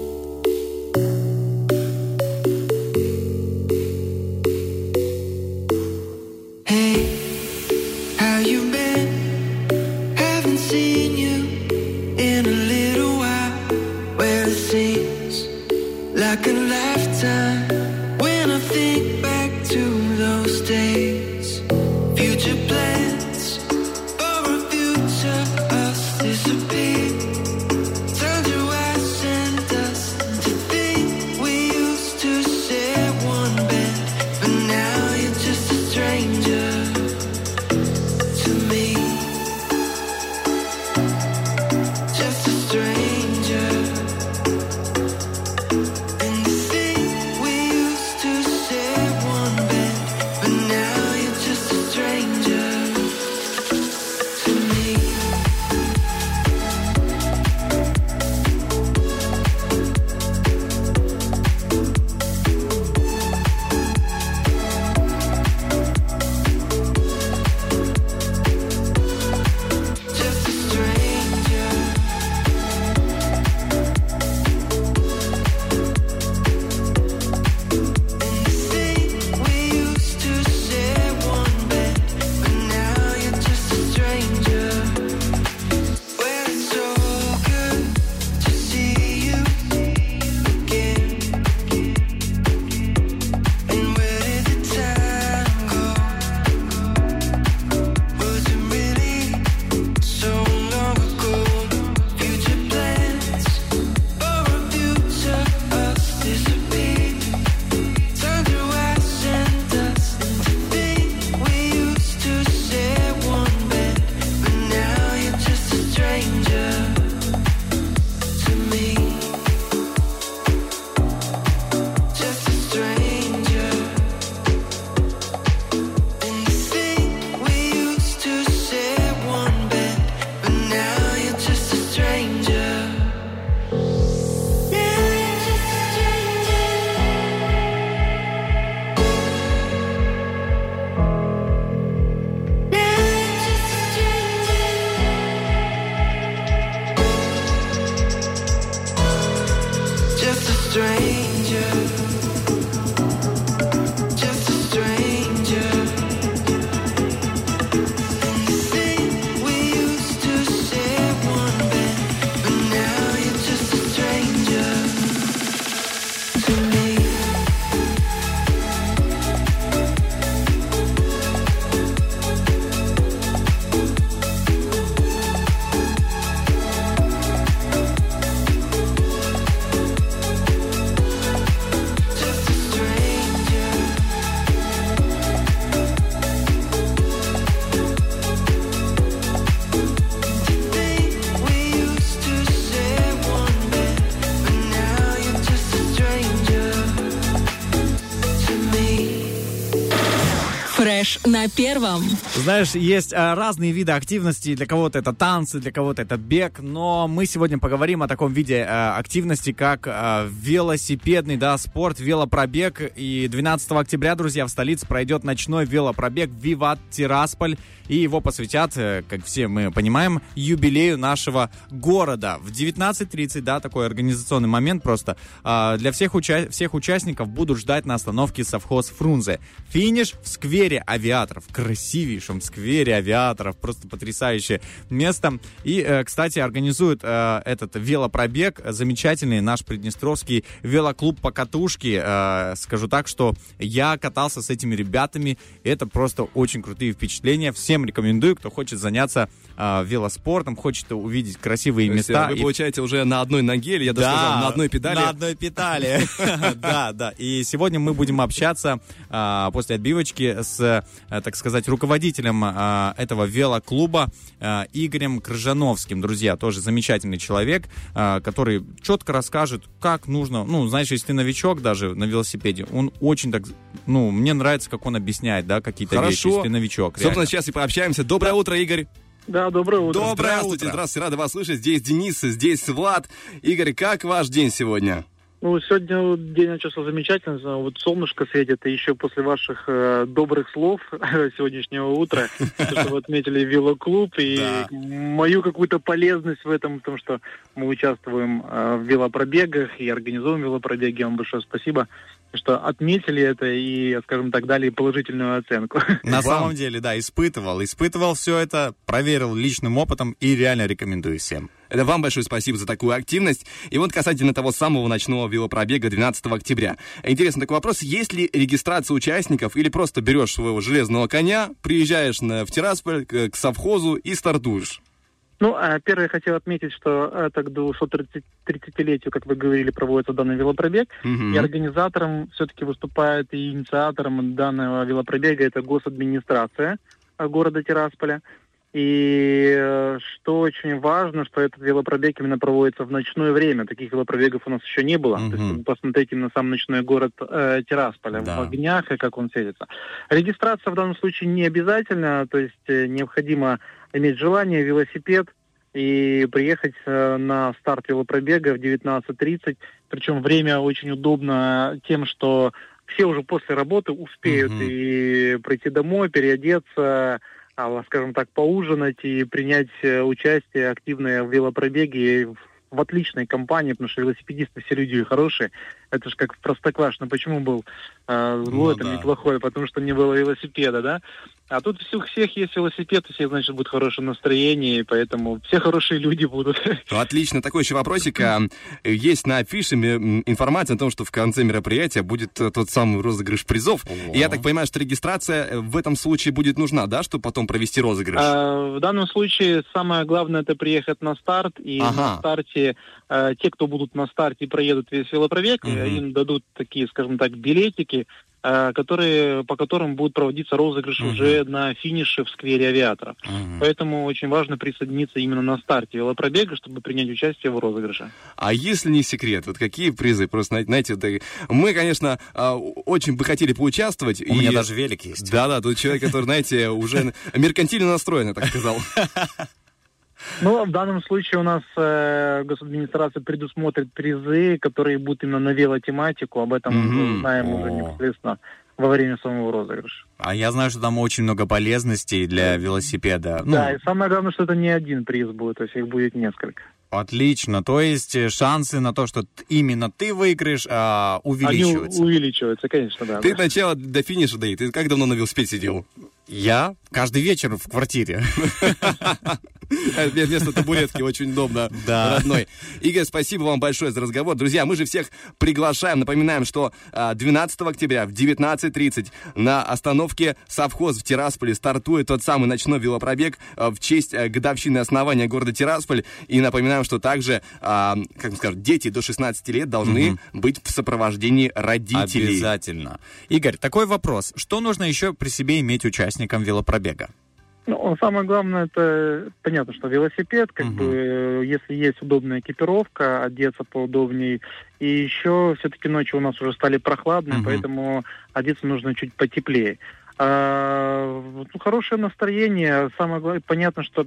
На первом. Знаешь, есть а, разные виды активности. Для кого-то это танцы, для кого-то это бег. Но мы сегодня поговорим о таком виде а, активности, как а, велосипедный да, спорт, велопробег. И 12 октября, друзья, в столице пройдет ночной велопробег «Виват Тирасполь». И его посвятят, э, как все мы понимаем, юбилею нашего города. В 19.30, да, такой организационный момент просто. а, Для всех, уча- всех участников будут ждать на остановке совхоз Фрунзе. Финиш в сквере авиаторов. Красивейшем сквере авиаторов. Просто потрясающее место. И, э, кстати, организует э, этот велопробег замечательный наш приднестровский велоклуб по катушке. Э, Скажу так, что я катался с этими ребятами. Это просто очень крутые впечатления. Всем рекомендую, кто хочет заняться э, велоспортом, хочет увидеть красивые То есть, места. э, Вы, и получаете, уже на одной ноге, или я даже сказал, на одной педали. на одной педали. Да, да. И сегодня мы будем общаться а, после отбивочки с, а, так сказать, руководителем а, этого велоклуба Игорем Крыжановским. Друзья, тоже замечательный человек, который четко расскажет, как нужно, ну, знаешь, если ты новичок даже на велосипеде, он очень так, ну, мне нравится, как он объясняет, да, какие-то вещи, если ты новичок. Собственно, сейчас и пообщаемся. Доброе утро, Игорь. Да, доброе утро. Доброе здравствуйте, утро. здравствуйте, рада вас слышать. Здесь Денис, здесь Влад. Игорь, как ваш день сегодня? Ну, сегодня день начался замечательно. Вот солнышко светит, и еще после ваших э, добрых слов сегодняшнего утра, то, что вы отметили велоклуб и Да. мою какую-то полезность в этом, потому что мы участвуем э, в велопробегах и организуем велопробеги. Вам большое спасибо, что отметили это и, скажем так, дали положительную оценку. На Вам. самом деле, да, испытывал. Испытывал все это, проверил личным опытом и реально рекомендую всем. Это вам большое спасибо за такую активность. И вот касательно того самого ночного велопробега 12 октября. Интересный такой вопрос. Есть ли регистрация участников или просто берешь своего железного коня, приезжаешь на, в Тирасполь к, к совхозу и стартуешь? Ну, а первое, я хотел отметить, что это к 230-летию, как вы говорили, проводится данный велопробег. Мгм. И организатором все-таки выступает и инициатором данного велопробега это госадминистрация э, города Тирасполя. И э, что очень важно, что этот велопробег именно проводится в ночное время. Таких велопробегов у нас еще не было. То есть вы посмотрите на сам ночной город э, Тирасполя Да. в огнях и как он светится. Регистрация в данном случае не обязательно, то есть э, необходимо иметь желание, велосипед и приехать э, на старт велопробега в 19.30. Причем время очень удобно тем, что все уже после работы успеют Мгм. и прийти домой, переодеться, а, скажем так, поужинать и принять э, участие активное в велопробеге в- в отличной компании, потому что велосипедисты все люди хорошие. Это же как в Простоквашино. Почему был э, зло, Ну это да. неплохое? Потому что не было велосипеда, да? А тут у всех есть велосипед, у всех, значит, будет хорошее настроение, и поэтому все хорошие люди будут. Ну, Отлично. Такой еще вопросик. А, Есть на афише информация о том, что в конце мероприятия будет э, тот самый розыгрыш призов. И я так понимаю, что регистрация э, в этом случае будет нужна, да, чтобы потом провести розыгрыш? А, В данном случае самое главное это приехать на старт, и Ага. на старте э, те, кто будут на старте и проедут весь велопробег, э, им дадут такие, скажем так, билетики, э, которые, по которым будет проводиться розыгрыш Мгм. уже на финише в сквере авиаторов. Мгм. Поэтому очень важно присоединиться именно на старте велопробега, чтобы принять участие в розыгрыше. А если не секрет, вот какие призы? Просто, зна- знаете, э, мы, конечно, а, очень бы хотели поучаствовать. У меня даже велик есть. Да-да, тут человек, который, знаете, уже меркантильно настроен, я так сказал. Ну, в данном случае у нас э, госадминистрация предусмотрит призы, которые будут именно на велотематику. Об этом Мгм. мы знаем уже О. непосредственно во время самого розыгрыша. А я знаю, что там очень много полезностей для велосипеда. Ну, Да, и самое главное, что это не один приз будет, то есть их будет несколько. отлично. То есть э, шансы на то, что именно ты выиграешь, а, Они увеличиваются. у- увеличиваются, конечно, да. Ты да. начала до финиша, да, и ты как давно на велосипеде сидел? Я каждый вечер в квартире. Вместо табуретки очень удобно, Да. родной. Игорь, спасибо вам большое за разговор. Друзья, мы же всех приглашаем. Напоминаем, что а, 12 октября в 19.30 на остановке совхоз в Тирасполе стартует тот самый ночной велопробег а, в честь а, годовщины основания города Тирасполь. И напоминаем, что также, а, как вам скажут, дети до 16 лет должны быть в сопровождении родителей. Обязательно. Игорь, такой вопрос. Что нужно еще при себе иметь участникам велопробега? Ну, самое главное, это понятно, что велосипед, как Мгм. бы, если есть удобная экипировка, одеться поудобней. И еще все-таки ночи у нас уже стали прохладные, Мгм. поэтому одеться нужно чуть потеплее. А, ну, хорошее настроение. Самое главное, понятно, что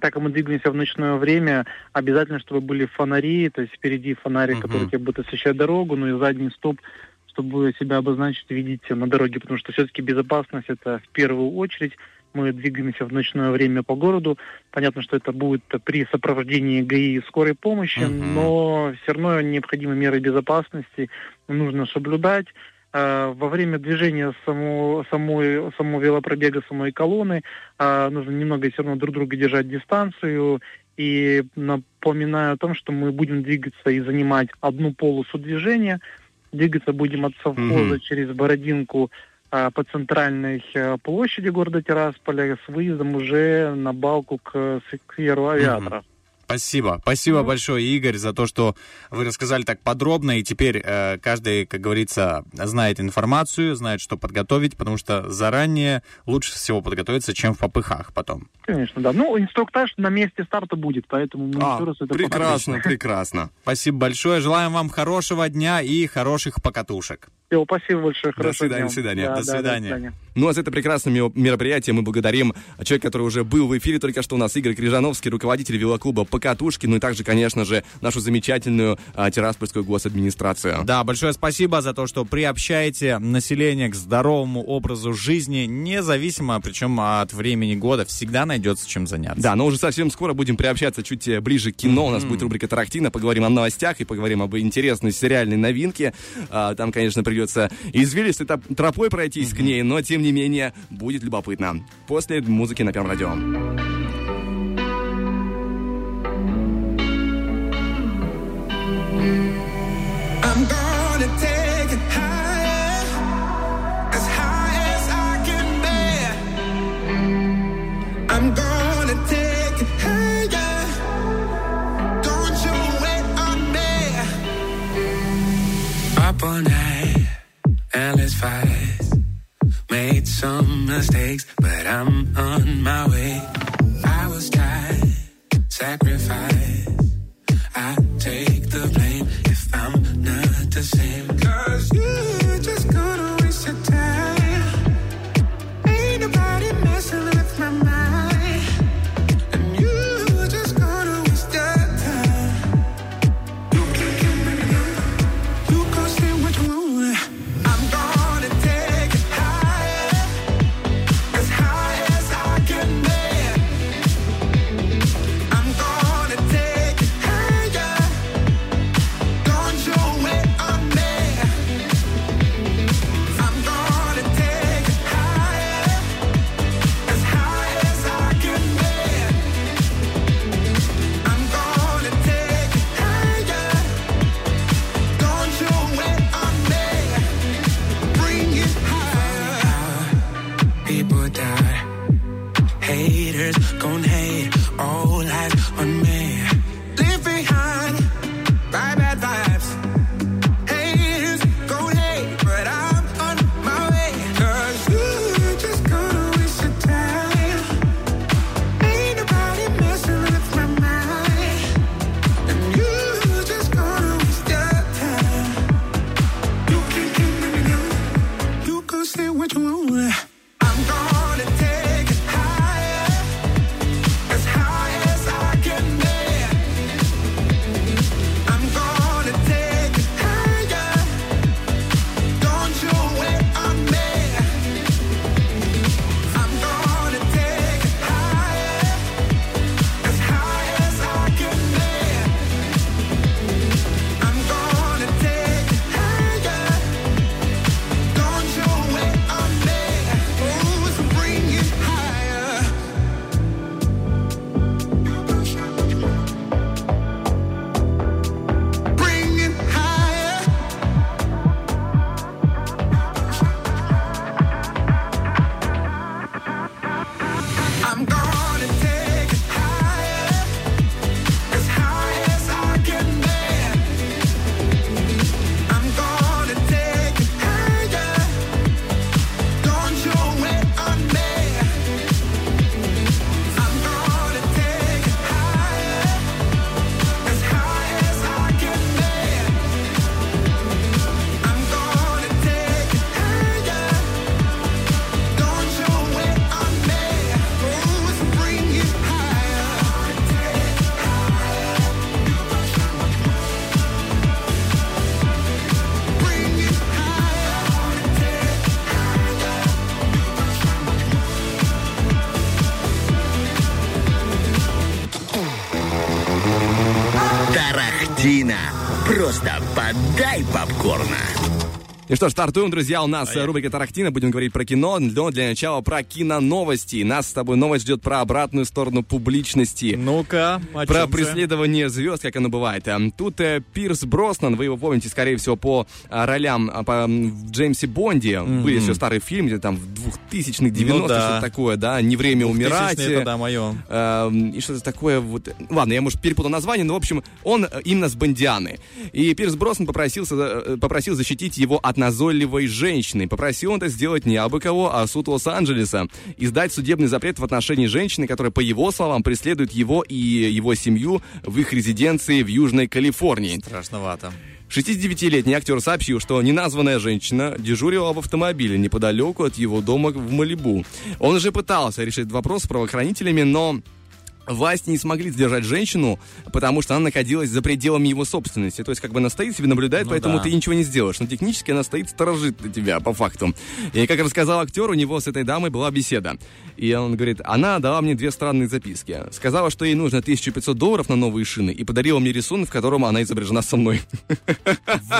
так как мы двигаемся в ночное время, обязательно, чтобы были фонари, то есть впереди фонарик, Мгм. который тебе будет освещать дорогу, ну и задний стоп, чтобы себя обозначить, видеть на дороге, потому что все-таки безопасность это в первую очередь. Мы двигаемся в ночное время по городу. Понятно, что это будет при сопровождении ГАИ скорой помощи, Мгм. но все равно необходимы меры безопасности, нужно соблюдать. Э, Во время движения само, самой, самого велопробега, самой колонны э, нужно немного все равно друг друга держать дистанцию. И напоминаю о том, что мы будем двигаться и занимать одну полосу движения. Двигаться будем от совхоза Мгм. через Бородинку э, по центральной э, площади города Тирасполя с выездом уже на балку к скверу авиатора. Спасибо. Спасибо Ну. большое, Игорь, за то, что вы рассказали так подробно. И теперь э, каждый, как говорится, знает информацию, знает, что подготовить, потому что заранее лучше всего подготовиться, чем в попыхах потом. Конечно, да. Ну, инструктаж на месте старта будет, поэтому мы А, еще раз это прекрасно, прекрасно. Спасибо большое. Желаем вам хорошего дня и хороших покатушек. Всё, спасибо большое. До свидания, дня. до свидания. Да, До да, свидания. Ну а за это прекрасное ме- мероприятие мы благодарим человека, который уже был в эфире только что у нас, Игорь Крижановский, руководитель велоклуба «Покатушки», ну и также, конечно же, нашу замечательную а, Тираспольскую госадминистрацию. Да, большое спасибо за то, что приобщаете население к здоровому образу жизни, независимо, причем от времени года, всегда найдется чем заняться. Да, но уже совсем скоро будем приобщаться чуть э, ближе к кино. У нас будет рубрика «Тарактина». Поговорим о новостях и поговорим об интересной сериальной новинке. А, Там, конечно, придется извилистой тропой пройтись к ней, но, тем не менее, будет любопытно. После музыки на Первом радио. I'm. Up all night, endless fights. Made some mistakes, but I'm on my way. I was tired, sacrificed. I take the blame if I'm not the same. Cause you Джина. Просто подай попкорна. И что ж, стартуем, друзья. У нас рубрика Тарахтина. Будем говорить про кино, но для начала про киноновости. Нас с тобой новость ждет про обратную сторону публичности. Ну-ка, Про преследование звезд, как оно бывает. Эм, Тут э, Пирс Броснан, вы его помните, скорее всего, по а, ролям а, по, в Джеймсе Бонде. Были еще старый фильм, где там в 2000-х, 90-х, Ну да. что-то такое, да, «Не время умирать». Это да, мое. Эм, и что-то такое вот... Ладно, я, может, перепутал название, но, в общем, он э, именно с Бондианы. И Пирс Броснан попросился, э, попросил защитить его от назойливой женщины. Попросил он это сделать не абы кого, а суд Лос-Анджелеса. Издать судебный запрет в отношении женщины, которая, по его словам, преследует его и его семью в их резиденции в Южной Калифорнии. Страшновато. 69-летний актер сообщил, что неназванная женщина дежурила в автомобиле неподалеку от его дома в Малибу. Он уже пытался решить вопрос с правоохранителями, но власти не смогли сдержать женщину, потому что она находилась за пределами его собственности. То есть, как бы она стоит себе, наблюдает, Ну поэтому да. ты ничего не сделаешь. Но технически она стоит, сторожит на тебя, по факту. И, как рассказал актер, у него с этой дамой была беседа. И он говорит, она дала мне две странные записки. Сказала, что ей нужно 1500 долларов на новые шины, и подарила мне рисунок, в котором она изображена со мной.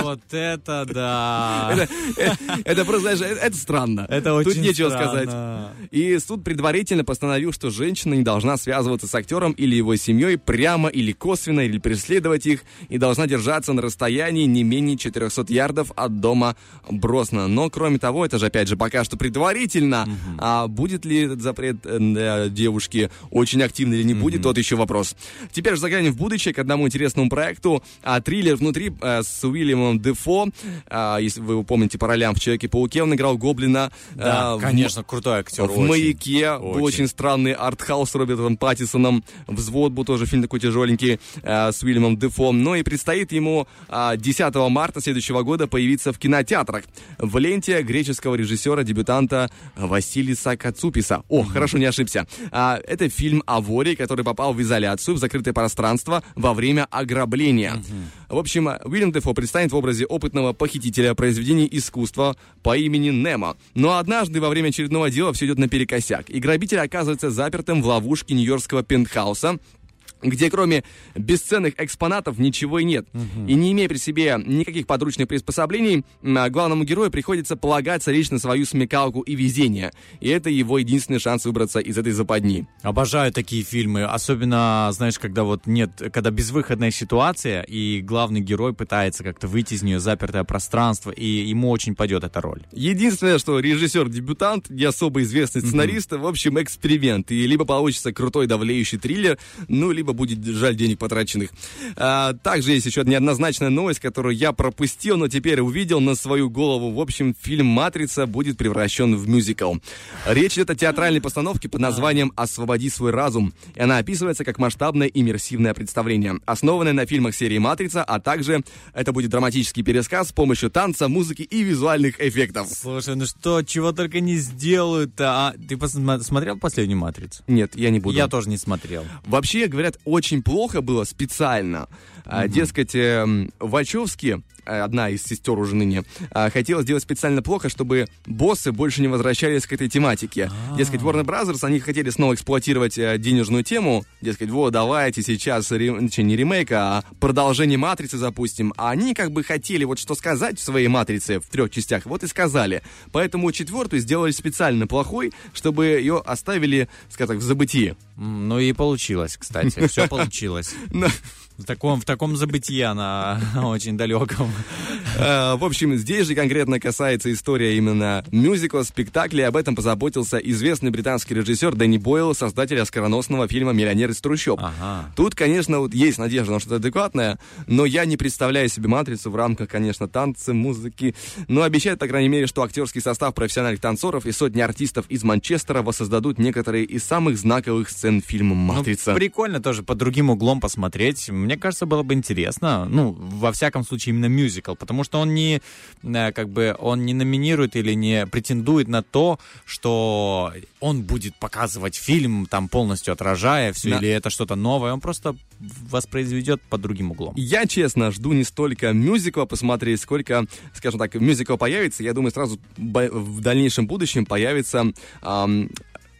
Вот это да. Это, просто, знаешь, это, странно. Это Тут очень нечего странно. сказать. И суд предварительно постановил, что женщина не должна связываться с актером или его семьей прямо или косвенно, или преследовать их, и должна держаться на расстоянии не менее 400 ярдов от дома Бросна. Но, кроме того, это же, опять же, пока что предварительно. А будет ли этот запрет э, для девушки очень активный или не будет, тот еще вопрос. Теперь же заглянем в будущее к одному интересному проекту. А, триллер внутри э, с Уильямом Дефо. А, если вы его помните по ролям в Человеке-пауке, он играл Гоблина. Да, в конечно, крутой актер. в очень. «Маяке» был Очень. очень странный артхаус Робертом Паттисоном. «Взвод» был тоже фильм такой тяжеленький э, с Уильямом Дефо. Ну и предстоит ему а, 10 марта следующего года появиться в кинотеатрах. В ленте греческого режиссера-дебютанта Василиса Кацуписа. О, хорошо, не ошибся. А, это фильм о воре, который попал в изоляцию, в закрытое пространство во время ограбления. В общем, Уильям Дефо предстанет в образе опытного похитителя произведений искусства по имени Немо. Но однажды во время очередного дела все идет наперекосяк, и грабитель оказывается запертым в ловушке нью-йоркского пентхауса, где кроме бесценных экспонатов ничего и нет. И не имея при себе никаких подручных приспособлений, главному герою приходится полагаться лишь на свою смекалку и везение. И это его единственный шанс выбраться из этой западни. Обожаю такие фильмы, особенно, знаешь, когда вот нет, когда безвыходная ситуация, и главный герой пытается как-то выйти из нее, запертое пространство, и ему очень пойдет эта роль. Единственное, что режиссер-дебютант, не особо известный сценарист, в общем, эксперимент. И либо получится крутой давлеющий триллер, ну, либо будет жаль денег потраченных. А, также есть еще неоднозначная новость, которую я пропустил, но теперь увидел на свою голову. В общем, фильм «Матрица» будет превращен в мюзикл. Речь идет о театральной постановке под названием «Освободи свой разум». И она описывается как масштабное иммерсивное представление, основанное на фильмах серии «Матрица», а также это будет драматический пересказ с помощью танца, музыки и визуальных эффектов. Слушай, ну что, чего только не сделают-то, а? Ты посма- смотрел последнюю «Матрицу»? Нет, я не буду. Я тоже не смотрел. Вообще, говорят, очень плохо было специально. А, Дескать, эм, Вачовски, одна из сестер уже ныне, а, хотела сделать специально плохо, чтобы боссы больше не возвращались к этой тематике. Дескать, Warner Brothers, они хотели снова эксплуатировать э, денежную тему. Дескать, вот, давайте сейчас, не ремейк, а продолжение «Матрицы» запустим. А они как бы хотели вот что сказать в своей «Матрице» в трех частях, вот и сказали. Поэтому четвертую сделали специально плохой, чтобы ее оставили, скажем так, в забытии. Ну и получилось, кстати, все получилось. В таком, в таком забытии она очень далеком. Э, В общем, здесь же конкретно касается история именно мюзикла, спектакля, об этом позаботился известный британский режиссер Дэнни Бойл, создатель оскароносного фильма «Миллионер из трущоб». Ага. Тут, конечно, вот есть надежда на что-то адекватное, но я не представляю себе «Матрицу» в рамках, конечно, танцы, музыки. Но обещают, по крайней мере, что актерский состав профессиональных танцоров и сотни артистов из Манчестера воссоздадут некоторые из самых знаковых сцен фильма Ну, «Матрица». прикольно тоже под другим углом посмотреть. Мне кажется, было бы интересно. Ну, во всяком случае, именно мюзикл, потому что он не, э, как бы, он не номинирует или не претендует на то, что он будет показывать фильм, там, полностью отражая все, Да. или это что-то новое. Он просто воспроизведет под другим углом. Я, честно, жду не столько мюзикла посмотреть, сколько, скажем так, мюзикл появится. Я думаю, сразу в дальнейшем будущем появится ам,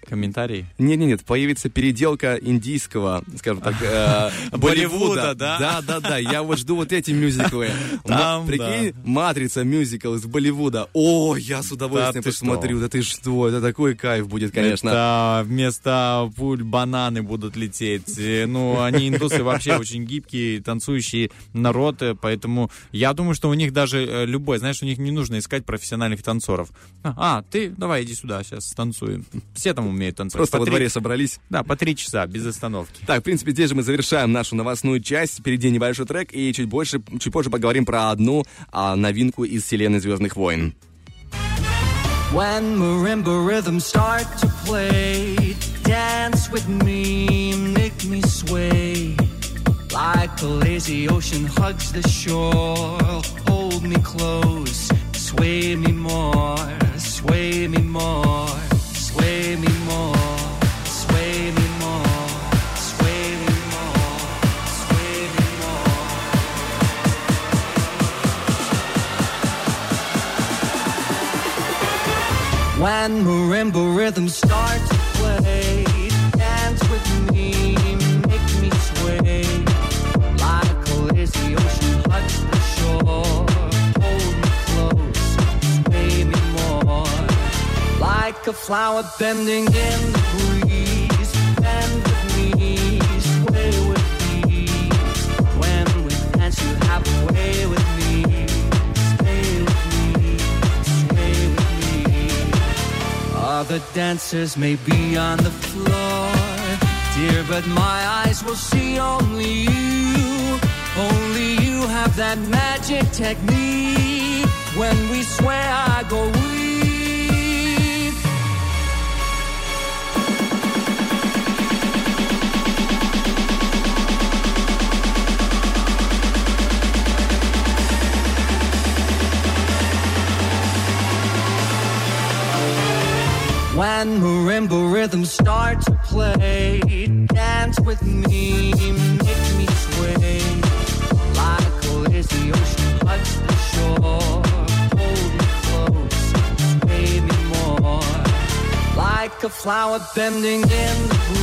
Комментарий. Нет, нет, нет, появится переделка индийского, скажем так, э, Болливуда, да? Да, да, да. Я вот жду вот эти мюзиклы. Прикинь, Матрица мюзикл из Болливуда. О, я с удовольствием посмотрю. Да ты что? Это такой кайф будет, конечно. Это вместо пуль бананы будут лететь. Э, Ну, они индусы вообще очень гибкие, танцующий народ, э, поэтому я думаю, что у них даже любой, знаешь, у них не нужно искать профессиональных танцоров. А, ты давай иди сюда, сейчас станцуем. Все там умеют танцевать. Просто По во три- дворе собрались. Да, по три часа, без остановки. Так, в принципе, здесь же мы завершаем нашу новостную часть. Впереди небольшой трек, и чуть больше, чуть позже поговорим про одну а, новинку из вселенной Звездных войн. When marimba rhythms start to play, dance with me, make me sway. Like a lazy ocean hugs the shore, hold me close, sway me more, sway me more, When marimba rhythms start to play, dance with me, make me sway. Like a lazy ocean hugs the shore, hold me close, sway me more. Like a flower bending in the breeze, Other dancers may be on the floor, dear, but my eyes will see only you. Only you have that magic technique. When we swear, I go weak. When marimba rhythms start to play, dance with me, make me sway. Like a lazy ocean hugs the shore, hold me close, sway me more. Like a flower bending in the breeze,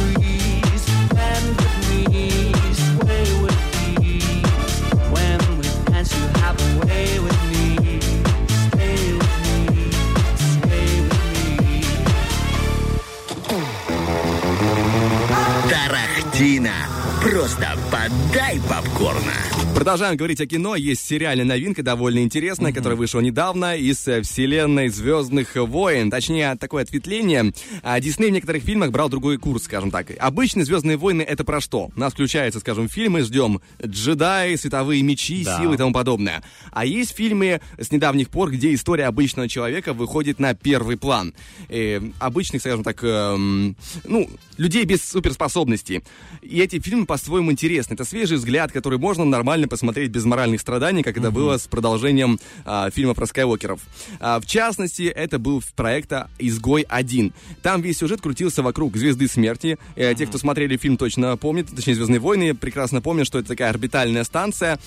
Просто подай попкорна. Продолжаем говорить о кино. Есть сериальная новинка, довольно интересная, которая вышла недавно из э, вселенной Звездных войн. Точнее, такое ответвление. А, Дисней в некоторых фильмах брал другой курс, скажем так. Обычно Звездные войны это про что? У нас включается, скажем, фильмы, ждем джедаи, световые мечи, Да. силы и тому подобное. А есть фильмы с недавних пор, где история обычного человека выходит на первый план. Э, обычных, скажем так, эм, ну, людей без суперспособностей. И эти фильмы по-своему интересны. Это свежий взгляд, который можно нормально посмотреть без моральных страданий, как это было с продолжением а, фильма про Скайуокеров. А, в частности, это был проекта «Изгой-1». Там весь сюжет крутился вокруг Звезды Смерти. Э, Те, кто смотрели фильм, точно помнят, точнее, «Звездные войны», прекрасно помнят, что это такая орбитальная станция,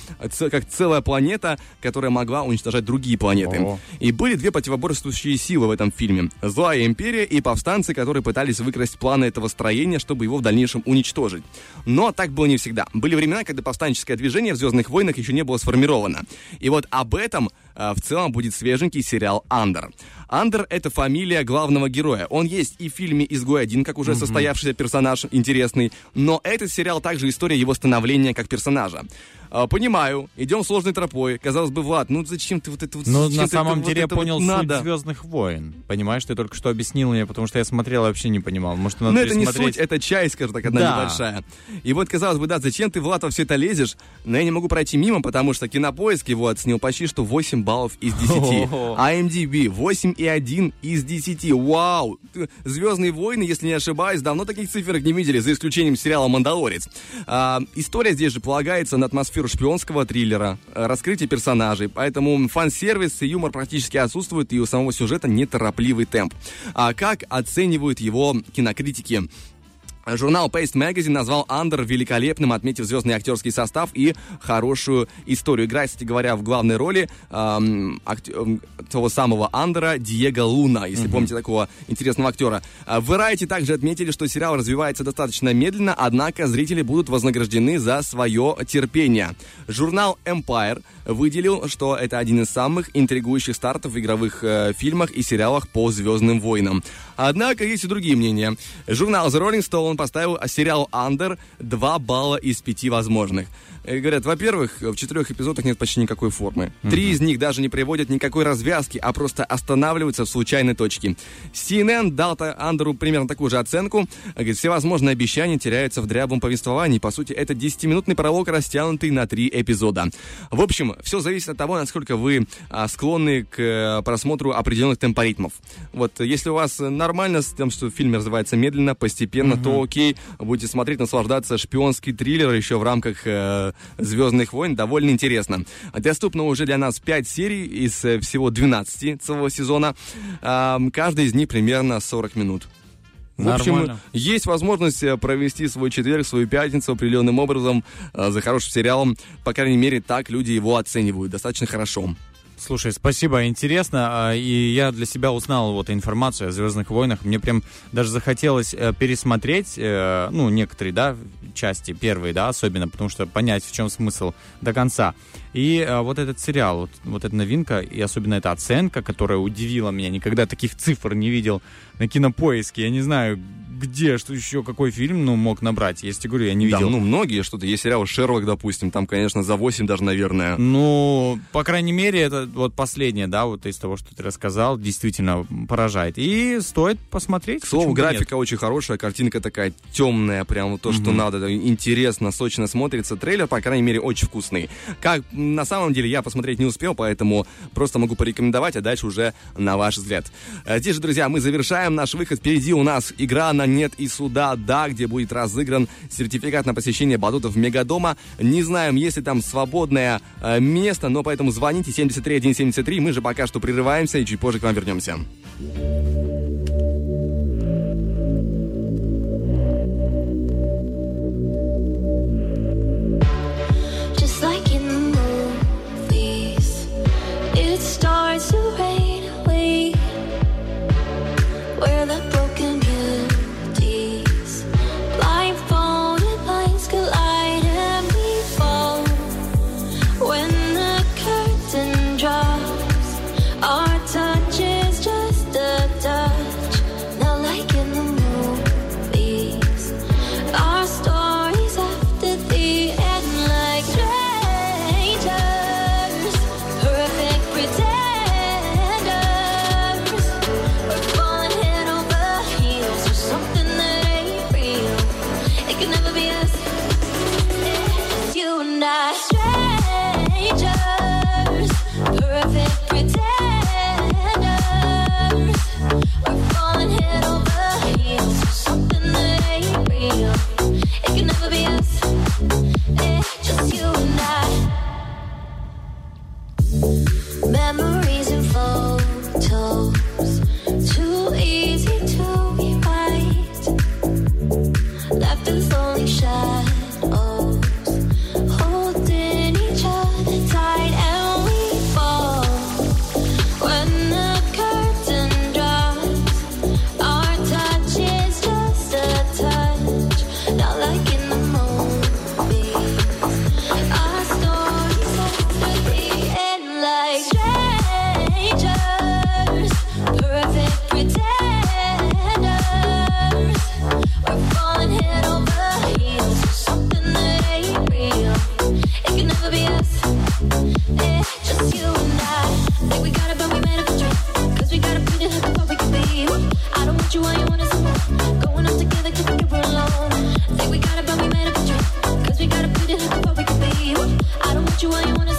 как целая планета, которая могла уничтожать другие планеты. И были две противоборствующие силы в этом фильме. Злая империя и повстанцы, которые пытались выкрасть планы этого строения, чтобы его в дальнейшем уничтожить. Но так было не всегда. Были времена, когда повстанческое движение в «Звездных войнах» еще не было сформировано. И вот об этом э, в целом будет свеженький сериал «Андер». Андер — это фамилия главного героя. Он есть и в фильме «Изгой-1», как уже состоявшийся персонаж интересный, но этот сериал также история его становления как персонажа. А, Понимаю, идем сложной тропой. Казалось бы, Влад, ну зачем ты вот это вот... Ну, на самом это вот деле я вот понял суть надо? Звездных войн. Понимаешь, ты только что объяснил мне, потому что я смотрел и вообще не понимал. Может, надо Ну, это не суть, это часть, скажем так, одна Да. небольшая. И вот, казалось бы, да, зачем ты, Влад, во все это лезешь? Но я не могу пройти мимо, потому что Кинопоиск его оценил почти что 8 баллов из 10. Ого. IMDb 8,1 из 10. Вау! Звездные войны, если не ошибаюсь, давно таких цифр не видели, за исключением сериала «Мандалорец». А, история здесь же полагается на атмосферу шпионского триллера, э, раскрытие персонажей, поэтому фан-сервис и юмор практически отсутствуют, и у самого сюжета неторопливый темп. А как оценивают его кинокритики? Журнал Paste Magazine назвал Андер великолепным, отметив звездный актерский состав и хорошую историю. Играет, кстати говоря, в главной роли эм, акт- эм, того самого Андера Диего Луна, если помните такого интересного актера. А В Variety также отметили, что сериал развивается достаточно медленно, однако зрители будут вознаграждены за свое терпение. Журнал Empire выделил, что это один из самых интригующих стартов в игровых э, фильмах и сериалах по Звездным войнам. Однако есть и другие мнения. Журнал The Rolling Stone поставил сериал Under 2 балла из 5 возможных. Э, Говорят, во-первых, в четырех эпизодах нет почти никакой формы. Три из них даже не приводят никакой развязки, а просто останавливаются в случайной точке. CNN дал Андеру примерно такую же оценку. Говорит, все возможные обещания теряются в дряблом повествовании. По сути, это 10-минутный пролог, растянутый на три эпизода. В общем, все зависит от того, насколько вы а, склонны к э, просмотру определенных темпоритмов. Вот, если у вас нормально с тем, что фильм развивается медленно, постепенно, то окей, будете смотреть, наслаждаться шпионский триллер еще в рамках э, Звездных войн. Довольно интересно. Доступно уже для нас 5 серий из э, всего 12 целого сезона. Ам, каждый из них примерно 40 минут. В общем, Нормально. есть возможность э, провести свой четверг, свою пятницу определенным образом э, за хорошим сериалом. По крайней мере, так люди его оценивают достаточно хорошо. Слушай, спасибо, интересно. а, И я для себя узнал вот информацию о Звездных войнах. Мне прям даже захотелось э, пересмотреть, э, ну, некоторые, да, части, первые, да, особенно, потому что понять, в чем смысл до конца. И э, вот этот сериал, вот, вот эта новинка, и особенно эта оценка, которая удивила меня, никогда таких цифр не видел на кинопоиске. Я не знаю, где, что еще, какой фильм, ну, мог набрать. Я тебе говорю, я не Да, видел. ну, многие что-то. Есть сериал «Шерлок», допустим, там, конечно, за 8 даже, наверное. Ну, по крайней мере, это вот последнее, да, вот из того, что ты рассказал, действительно поражает. И стоит посмотреть. К слову, бы нет. графика очень хорошая, картинка такая темная, прям вот то, что надо, это интересно, сочно смотрится. Трейлер, по крайней мере, очень вкусный. Как на самом деле я посмотреть не успел, поэтому просто могу порекомендовать, а дальше уже на ваш взгляд. Э, Здесь же, друзья, мы завершаем наш выход. Впереди у нас игра на нет и суда, да, где будет разыгран сертификат на посещение батутов Мегадома. Не знаем, есть ли там свободное э, место, но поэтому звоните 73173. Мы же пока что прерываемся и чуть позже к вам вернемся. eh. you, I wanna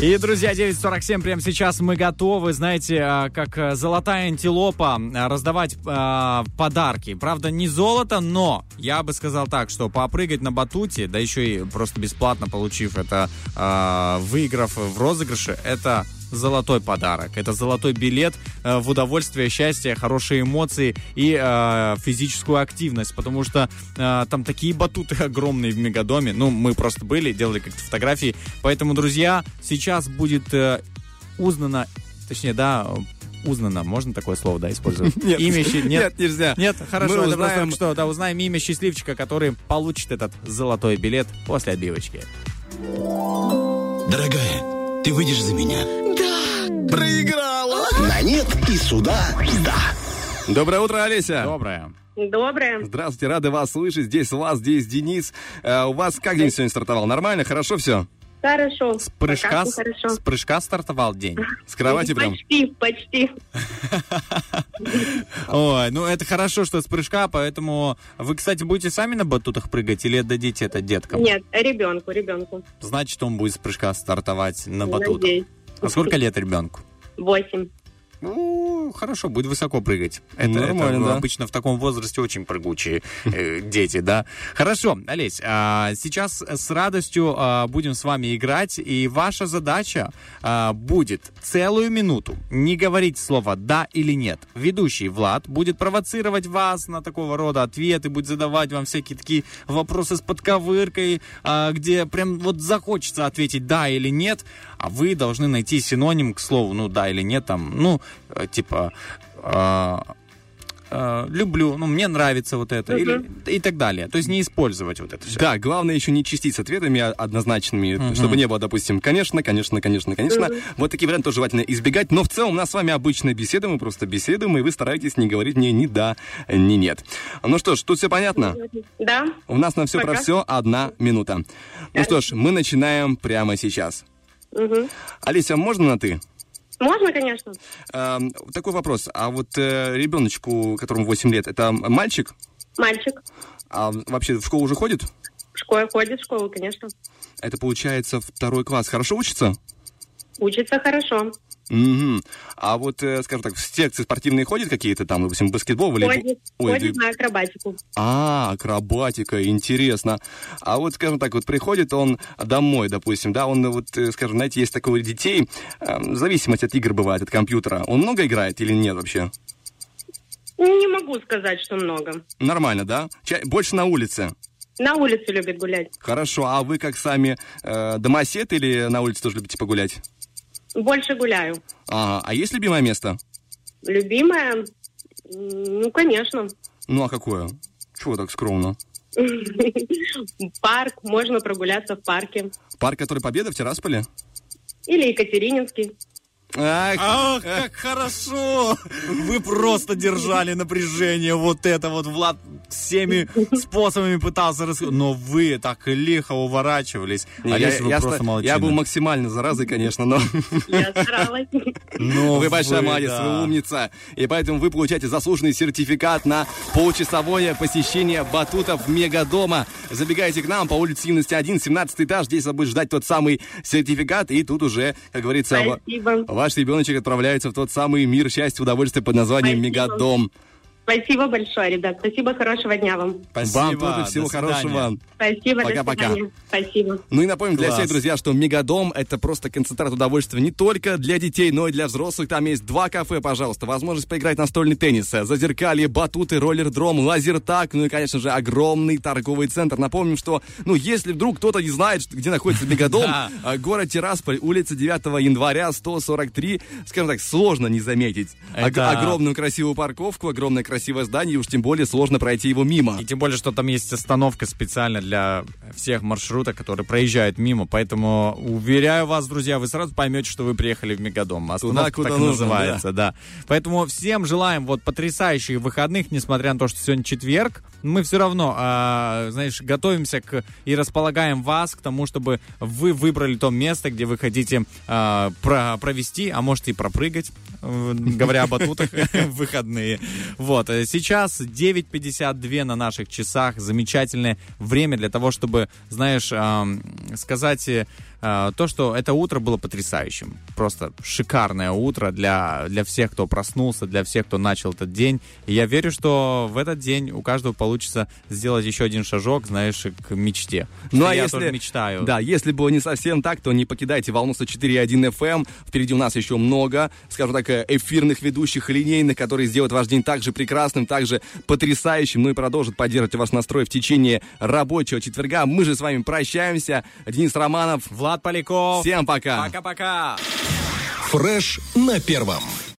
И, друзья, 9.47 прямо сейчас мы готовы, знаете, а, как а, золотая антилопа, а, раздавать а, подарки. Правда, не золото, но я бы сказал так, что попрыгать на батуте, да еще и просто бесплатно получив это, а, выиграв в розыгрыше, это золотой подарок. Это золотой билет э, в удовольствие, счастье, хорошие эмоции и э, физическую активность, потому что э, там такие батуты огромные в Мегадоме. Ну, мы просто были, делали как-то фотографии. Поэтому, друзья, сейчас будет э, узнано, точнее, да, узнано, можно такое слово, да, использовать? Нет, имя щи- нет, нельзя. Нет, хорошо, Мы это просто узнаем- что, да, узнаем имя счастливчика, который получит этот золотой билет после отбивочки. Дорогая, ты выйдешь за меня? Проиграла! На нет и сюда да. Доброе утро, Олеся. Доброе. Доброе. Здравствуйте, рады вас слышать. Здесь вас, здесь Денис. Э, у вас как день сегодня стартовал? Нормально? Хорошо все? Хорошо. С прыжка, Пока с, хорошо. с прыжка стартовал день. С кровати прям? Почти, почти. Ой, ну это хорошо, что с прыжка, поэтому вы, кстати, будете сами на батутах прыгать или отдадите это деткам? Нет, ребенку, ребенку. Значит, он будет с прыжка стартовать на батутах. Надеюсь. А сколько лет ребенку? Восемь. Ну, хорошо, будет высоко прыгать. Это, Нормально, это да. обычно в таком возрасте очень прыгучие э, дети, да. Хорошо, Олесь, а, сейчас с радостью а, будем с вами играть, и ваша задача а, будет целую минуту не говорить слово «да» или «нет». Ведущий Влад будет провоцировать вас на такого рода ответы, будет задавать вам всякие такие вопросы с подковыркой, а, где прям вот захочется ответить «да» или «нет», а вы должны найти синоним к слову «ну да» или «нет», там, ну, э, типа... а, люблю, ну, мне нравится вот это, или, и так далее. То есть не использовать вот это все. Да, главное еще не чистить с ответами а- однозначными, чтобы не было, допустим, конечно, конечно, конечно, конечно. Вот такие варианты тоже желательно избегать. Но в целом у нас с вами обычная беседа, мы просто беседуем, и вы стараетесь не говорить мне ни да, ни нет. Ну что ж, тут все понятно? Да? У нас на все про Пока. все одна минута. Ну что ж, мы начинаем прямо сейчас. Алися, можно на ты? Можно, конечно. Эм, такой вопрос. А вот э, ребеночку, которому 8 лет, это мальчик? Мальчик. А вообще в школу уже ходит? В школе ходит, в школу, конечно. Это получается второй класс. Хорошо учится? Учится хорошо. Мгм. А вот, э, скажем так, в секции спортивные ходят какие-то там, допустим, баскетбол? Ходит, Ой, ходит ты- на акробатику. А, акробатика, интересно. А вот, скажем так, вот приходит он домой, допустим, да, он вот, э, скажем, знаете, есть такое у детей, э, зависимость от игр бывает, от компьютера. Он много играет или нет вообще? Не могу сказать, что много. Нормально, да? Ча- больше на улице. На улице любит гулять. Хорошо, а вы как сами э, домосед или на улице тоже любите погулять? Больше гуляю. Ага, а есть любимое место? Любимая? М, Ну, конечно. Ну, а какое? Чего так скромно? Парк. Можно прогуляться в парке. Парк, который Победа в Тирасполе? Или Екатерининский. Ах, Ах, как хорошо! Вы просто держали напряжение. Вот это вот Влад всеми способами пытался рассказать. Но вы так лихо уворачивались. Не, А я, вы я просто ста- молодчина. я был максимально заразой, конечно, но Я старалась. Ну, вы большая вы, молодец, да. вы умница. И поэтому вы получаете заслуженный сертификат на получасовое посещение батутов Мегадома. Забегайте к нам по улице Юности 1, 17 этаж. Здесь вас будет ждать тот самый сертификат. И тут уже, как говорится, Спасибо. Ваш ребеночек отправляется в тот самый мир счастья, удовольствия под названием Спасибо. Мегадом. Спасибо большое, ребят. Спасибо, хорошего дня вам. Вам тоже всего хорошего. Спасибо, Пока-пока. Спасибо. Ну и напомним для Класс. всех, друзья, что Мегадом это просто концентрат удовольствия не только для детей, но и для взрослых. Там есть два кафе, пожалуйста. Возможность поиграть настольный теннис, зазеркалье, батуты, роллердром, лазертак, ну и, конечно же, огромный торговый центр. Напомним, что, ну, если вдруг кто-то не знает, где находится Мегадом, а, город Тирасполь, улица 9 января, 143, скажем так, сложно не заметить. Огромную красивую парковку, огромное красивое здание, и уж тем более сложно пройти его мимо. И тем более, что там есть остановка специально для всех маршрутов, которые проезжают мимо. Поэтому, уверяю вас, друзья, вы сразу поймете, что вы приехали в Мегадом. Остановка куда так нужно, называется, да. Поэтому всем желаем вот потрясающих выходных, несмотря на то, что сегодня четверг. Мы все равно, а, знаешь, готовимся к и располагаем вас к тому, чтобы вы выбрали то место, где вы хотите а, про- провести, а может и пропрыгать, э, говоря о батутах выходные. Вот, э, сейчас 9.52 на наших часах. Замечательное время для того, чтобы, знаешь, сказать э, то, что это утро было потрясающим. Просто шикарное утро для, для всех, кто проснулся, для всех, кто начал этот день. И я верю, что в этот день у каждого получится сделать еще один шажок, знаешь, к мечте. Ну а я если... тоже мечтаю. Да, если бы не совсем так, то не покидайте волну 104.1 FM. Впереди у нас еще много, скажем так, э, эфирных ведущих линейных, которые сделают ваш день также прекрасным, также потрясающим, ну и продолжат поддерживать ваш настрой в течение рабочего четверга. Мы же с вами прощаемся. Денис Романов. Влад Поляков. Всем пока. Пока-пока. Фреш на первом.